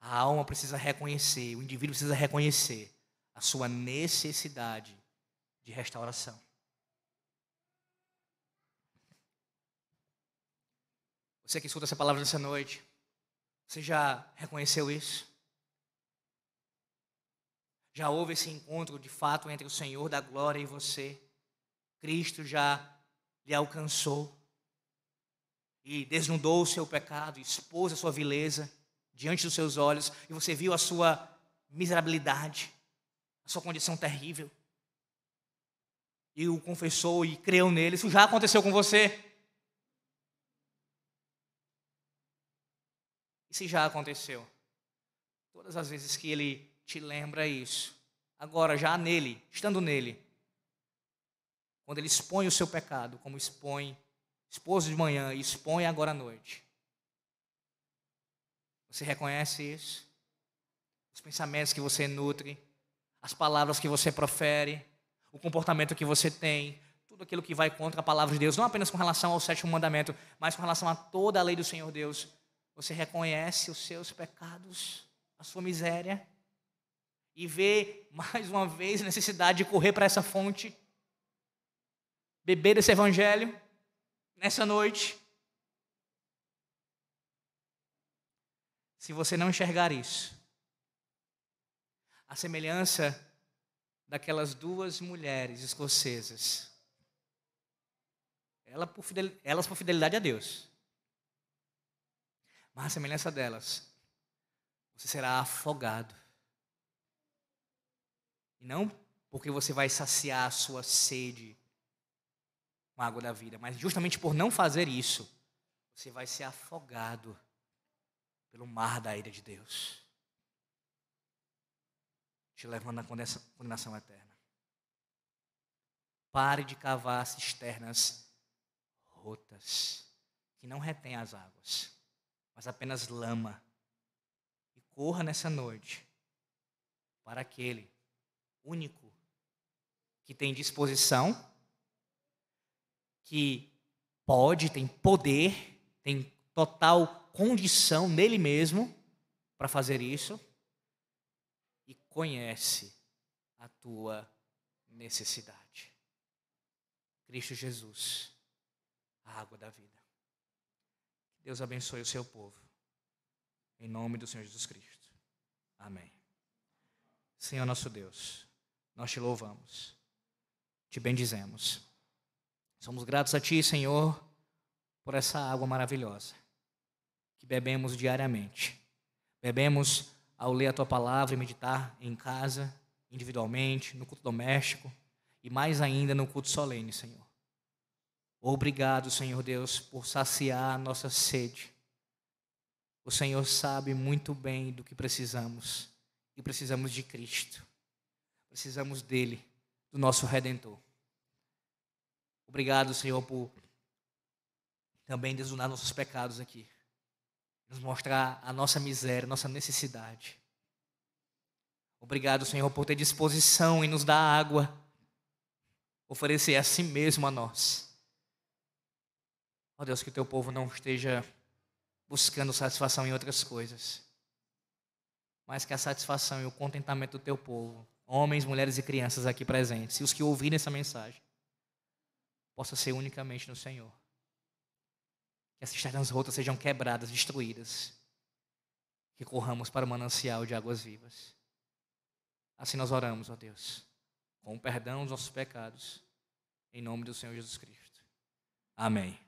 A alma precisa reconhecer, o indivíduo precisa reconhecer a sua necessidade de restauração. Você que escuta essa palavra nessa noite, você já reconheceu isso? Já houve esse encontro de fato entre o Senhor da glória e você? Cristo já lhe alcançou e desnudou o seu pecado, expôs a sua vileza diante dos seus olhos e você viu a sua miserabilidade, a sua condição terrível. E o confessou e creu nele. Isso já aconteceu com você? E se já aconteceu? Todas as vezes que ele te lembra isso, agora já nele, estando nele, quando ele expõe o seu pecado, como expõe, expôs de manhã e expõe agora à noite. Você reconhece isso? Os pensamentos que você nutre, as palavras que você profere, o comportamento que você tem, tudo aquilo que vai contra a palavra de Deus, não apenas com relação ao sétimo mandamento, mas com relação a toda a lei do Senhor Deus. Você reconhece os seus pecados, a sua miséria, e vê mais uma vez a necessidade de correr para essa fonte beber desse evangelho nessa noite. Se você não enxergar isso, a semelhança daquelas duas mulheres escocesas, elas por, elas por fidelidade a Deus, mas a semelhança delas, você será afogado. E não porque você vai saciar a sua sede com a água da vida. Mas justamente por não fazer isso, você vai ser afogado pelo mar da ira de Deus, te levando à condenação eterna. Pare de cavar cisternas rotas, que não retêm as águas, mas apenas lama. E corra nessa noite para aquele único que tem disposição que pode, tem poder, tem total condição nele mesmo para fazer isso conhece a tua necessidade. Cristo Jesus, a água da vida. Deus abençoe o seu povo. Em nome do Senhor Jesus Cristo. Amém. Senhor nosso Deus, nós te louvamos, te bendizemos. Somos gratos a Ti, Senhor, por essa água maravilhosa que bebemos diariamente. Bebemos ao ler a Tua palavra e meditar em casa, individualmente, no culto doméstico e mais ainda no culto solene, Senhor. Obrigado, Senhor Deus, por saciar a nossa sede. O Senhor sabe muito bem do que precisamos e precisamos de Cristo. Precisamos dele, do nosso Redentor. Obrigado, Senhor, por também desundar nossos pecados aqui. Nos mostrar a nossa miséria, nossa necessidade. Obrigado, Senhor, por ter disposição em nos dar água. Oferecer a si mesmo a nós. Ó oh, Deus, que o teu povo não esteja buscando satisfação em outras coisas. Mas que a satisfação e o contentamento do teu povo, homens, mulheres e crianças aqui presentes, e os que ouvirem essa mensagem, possa ser unicamente no Senhor. Que as cisternas rotas sejam quebradas, destruídas. Que corramos para o manancial de águas vivas. Assim nós oramos, ó Deus, com o perdão dos nossos pecados, em nome do Senhor Jesus Cristo. Amém.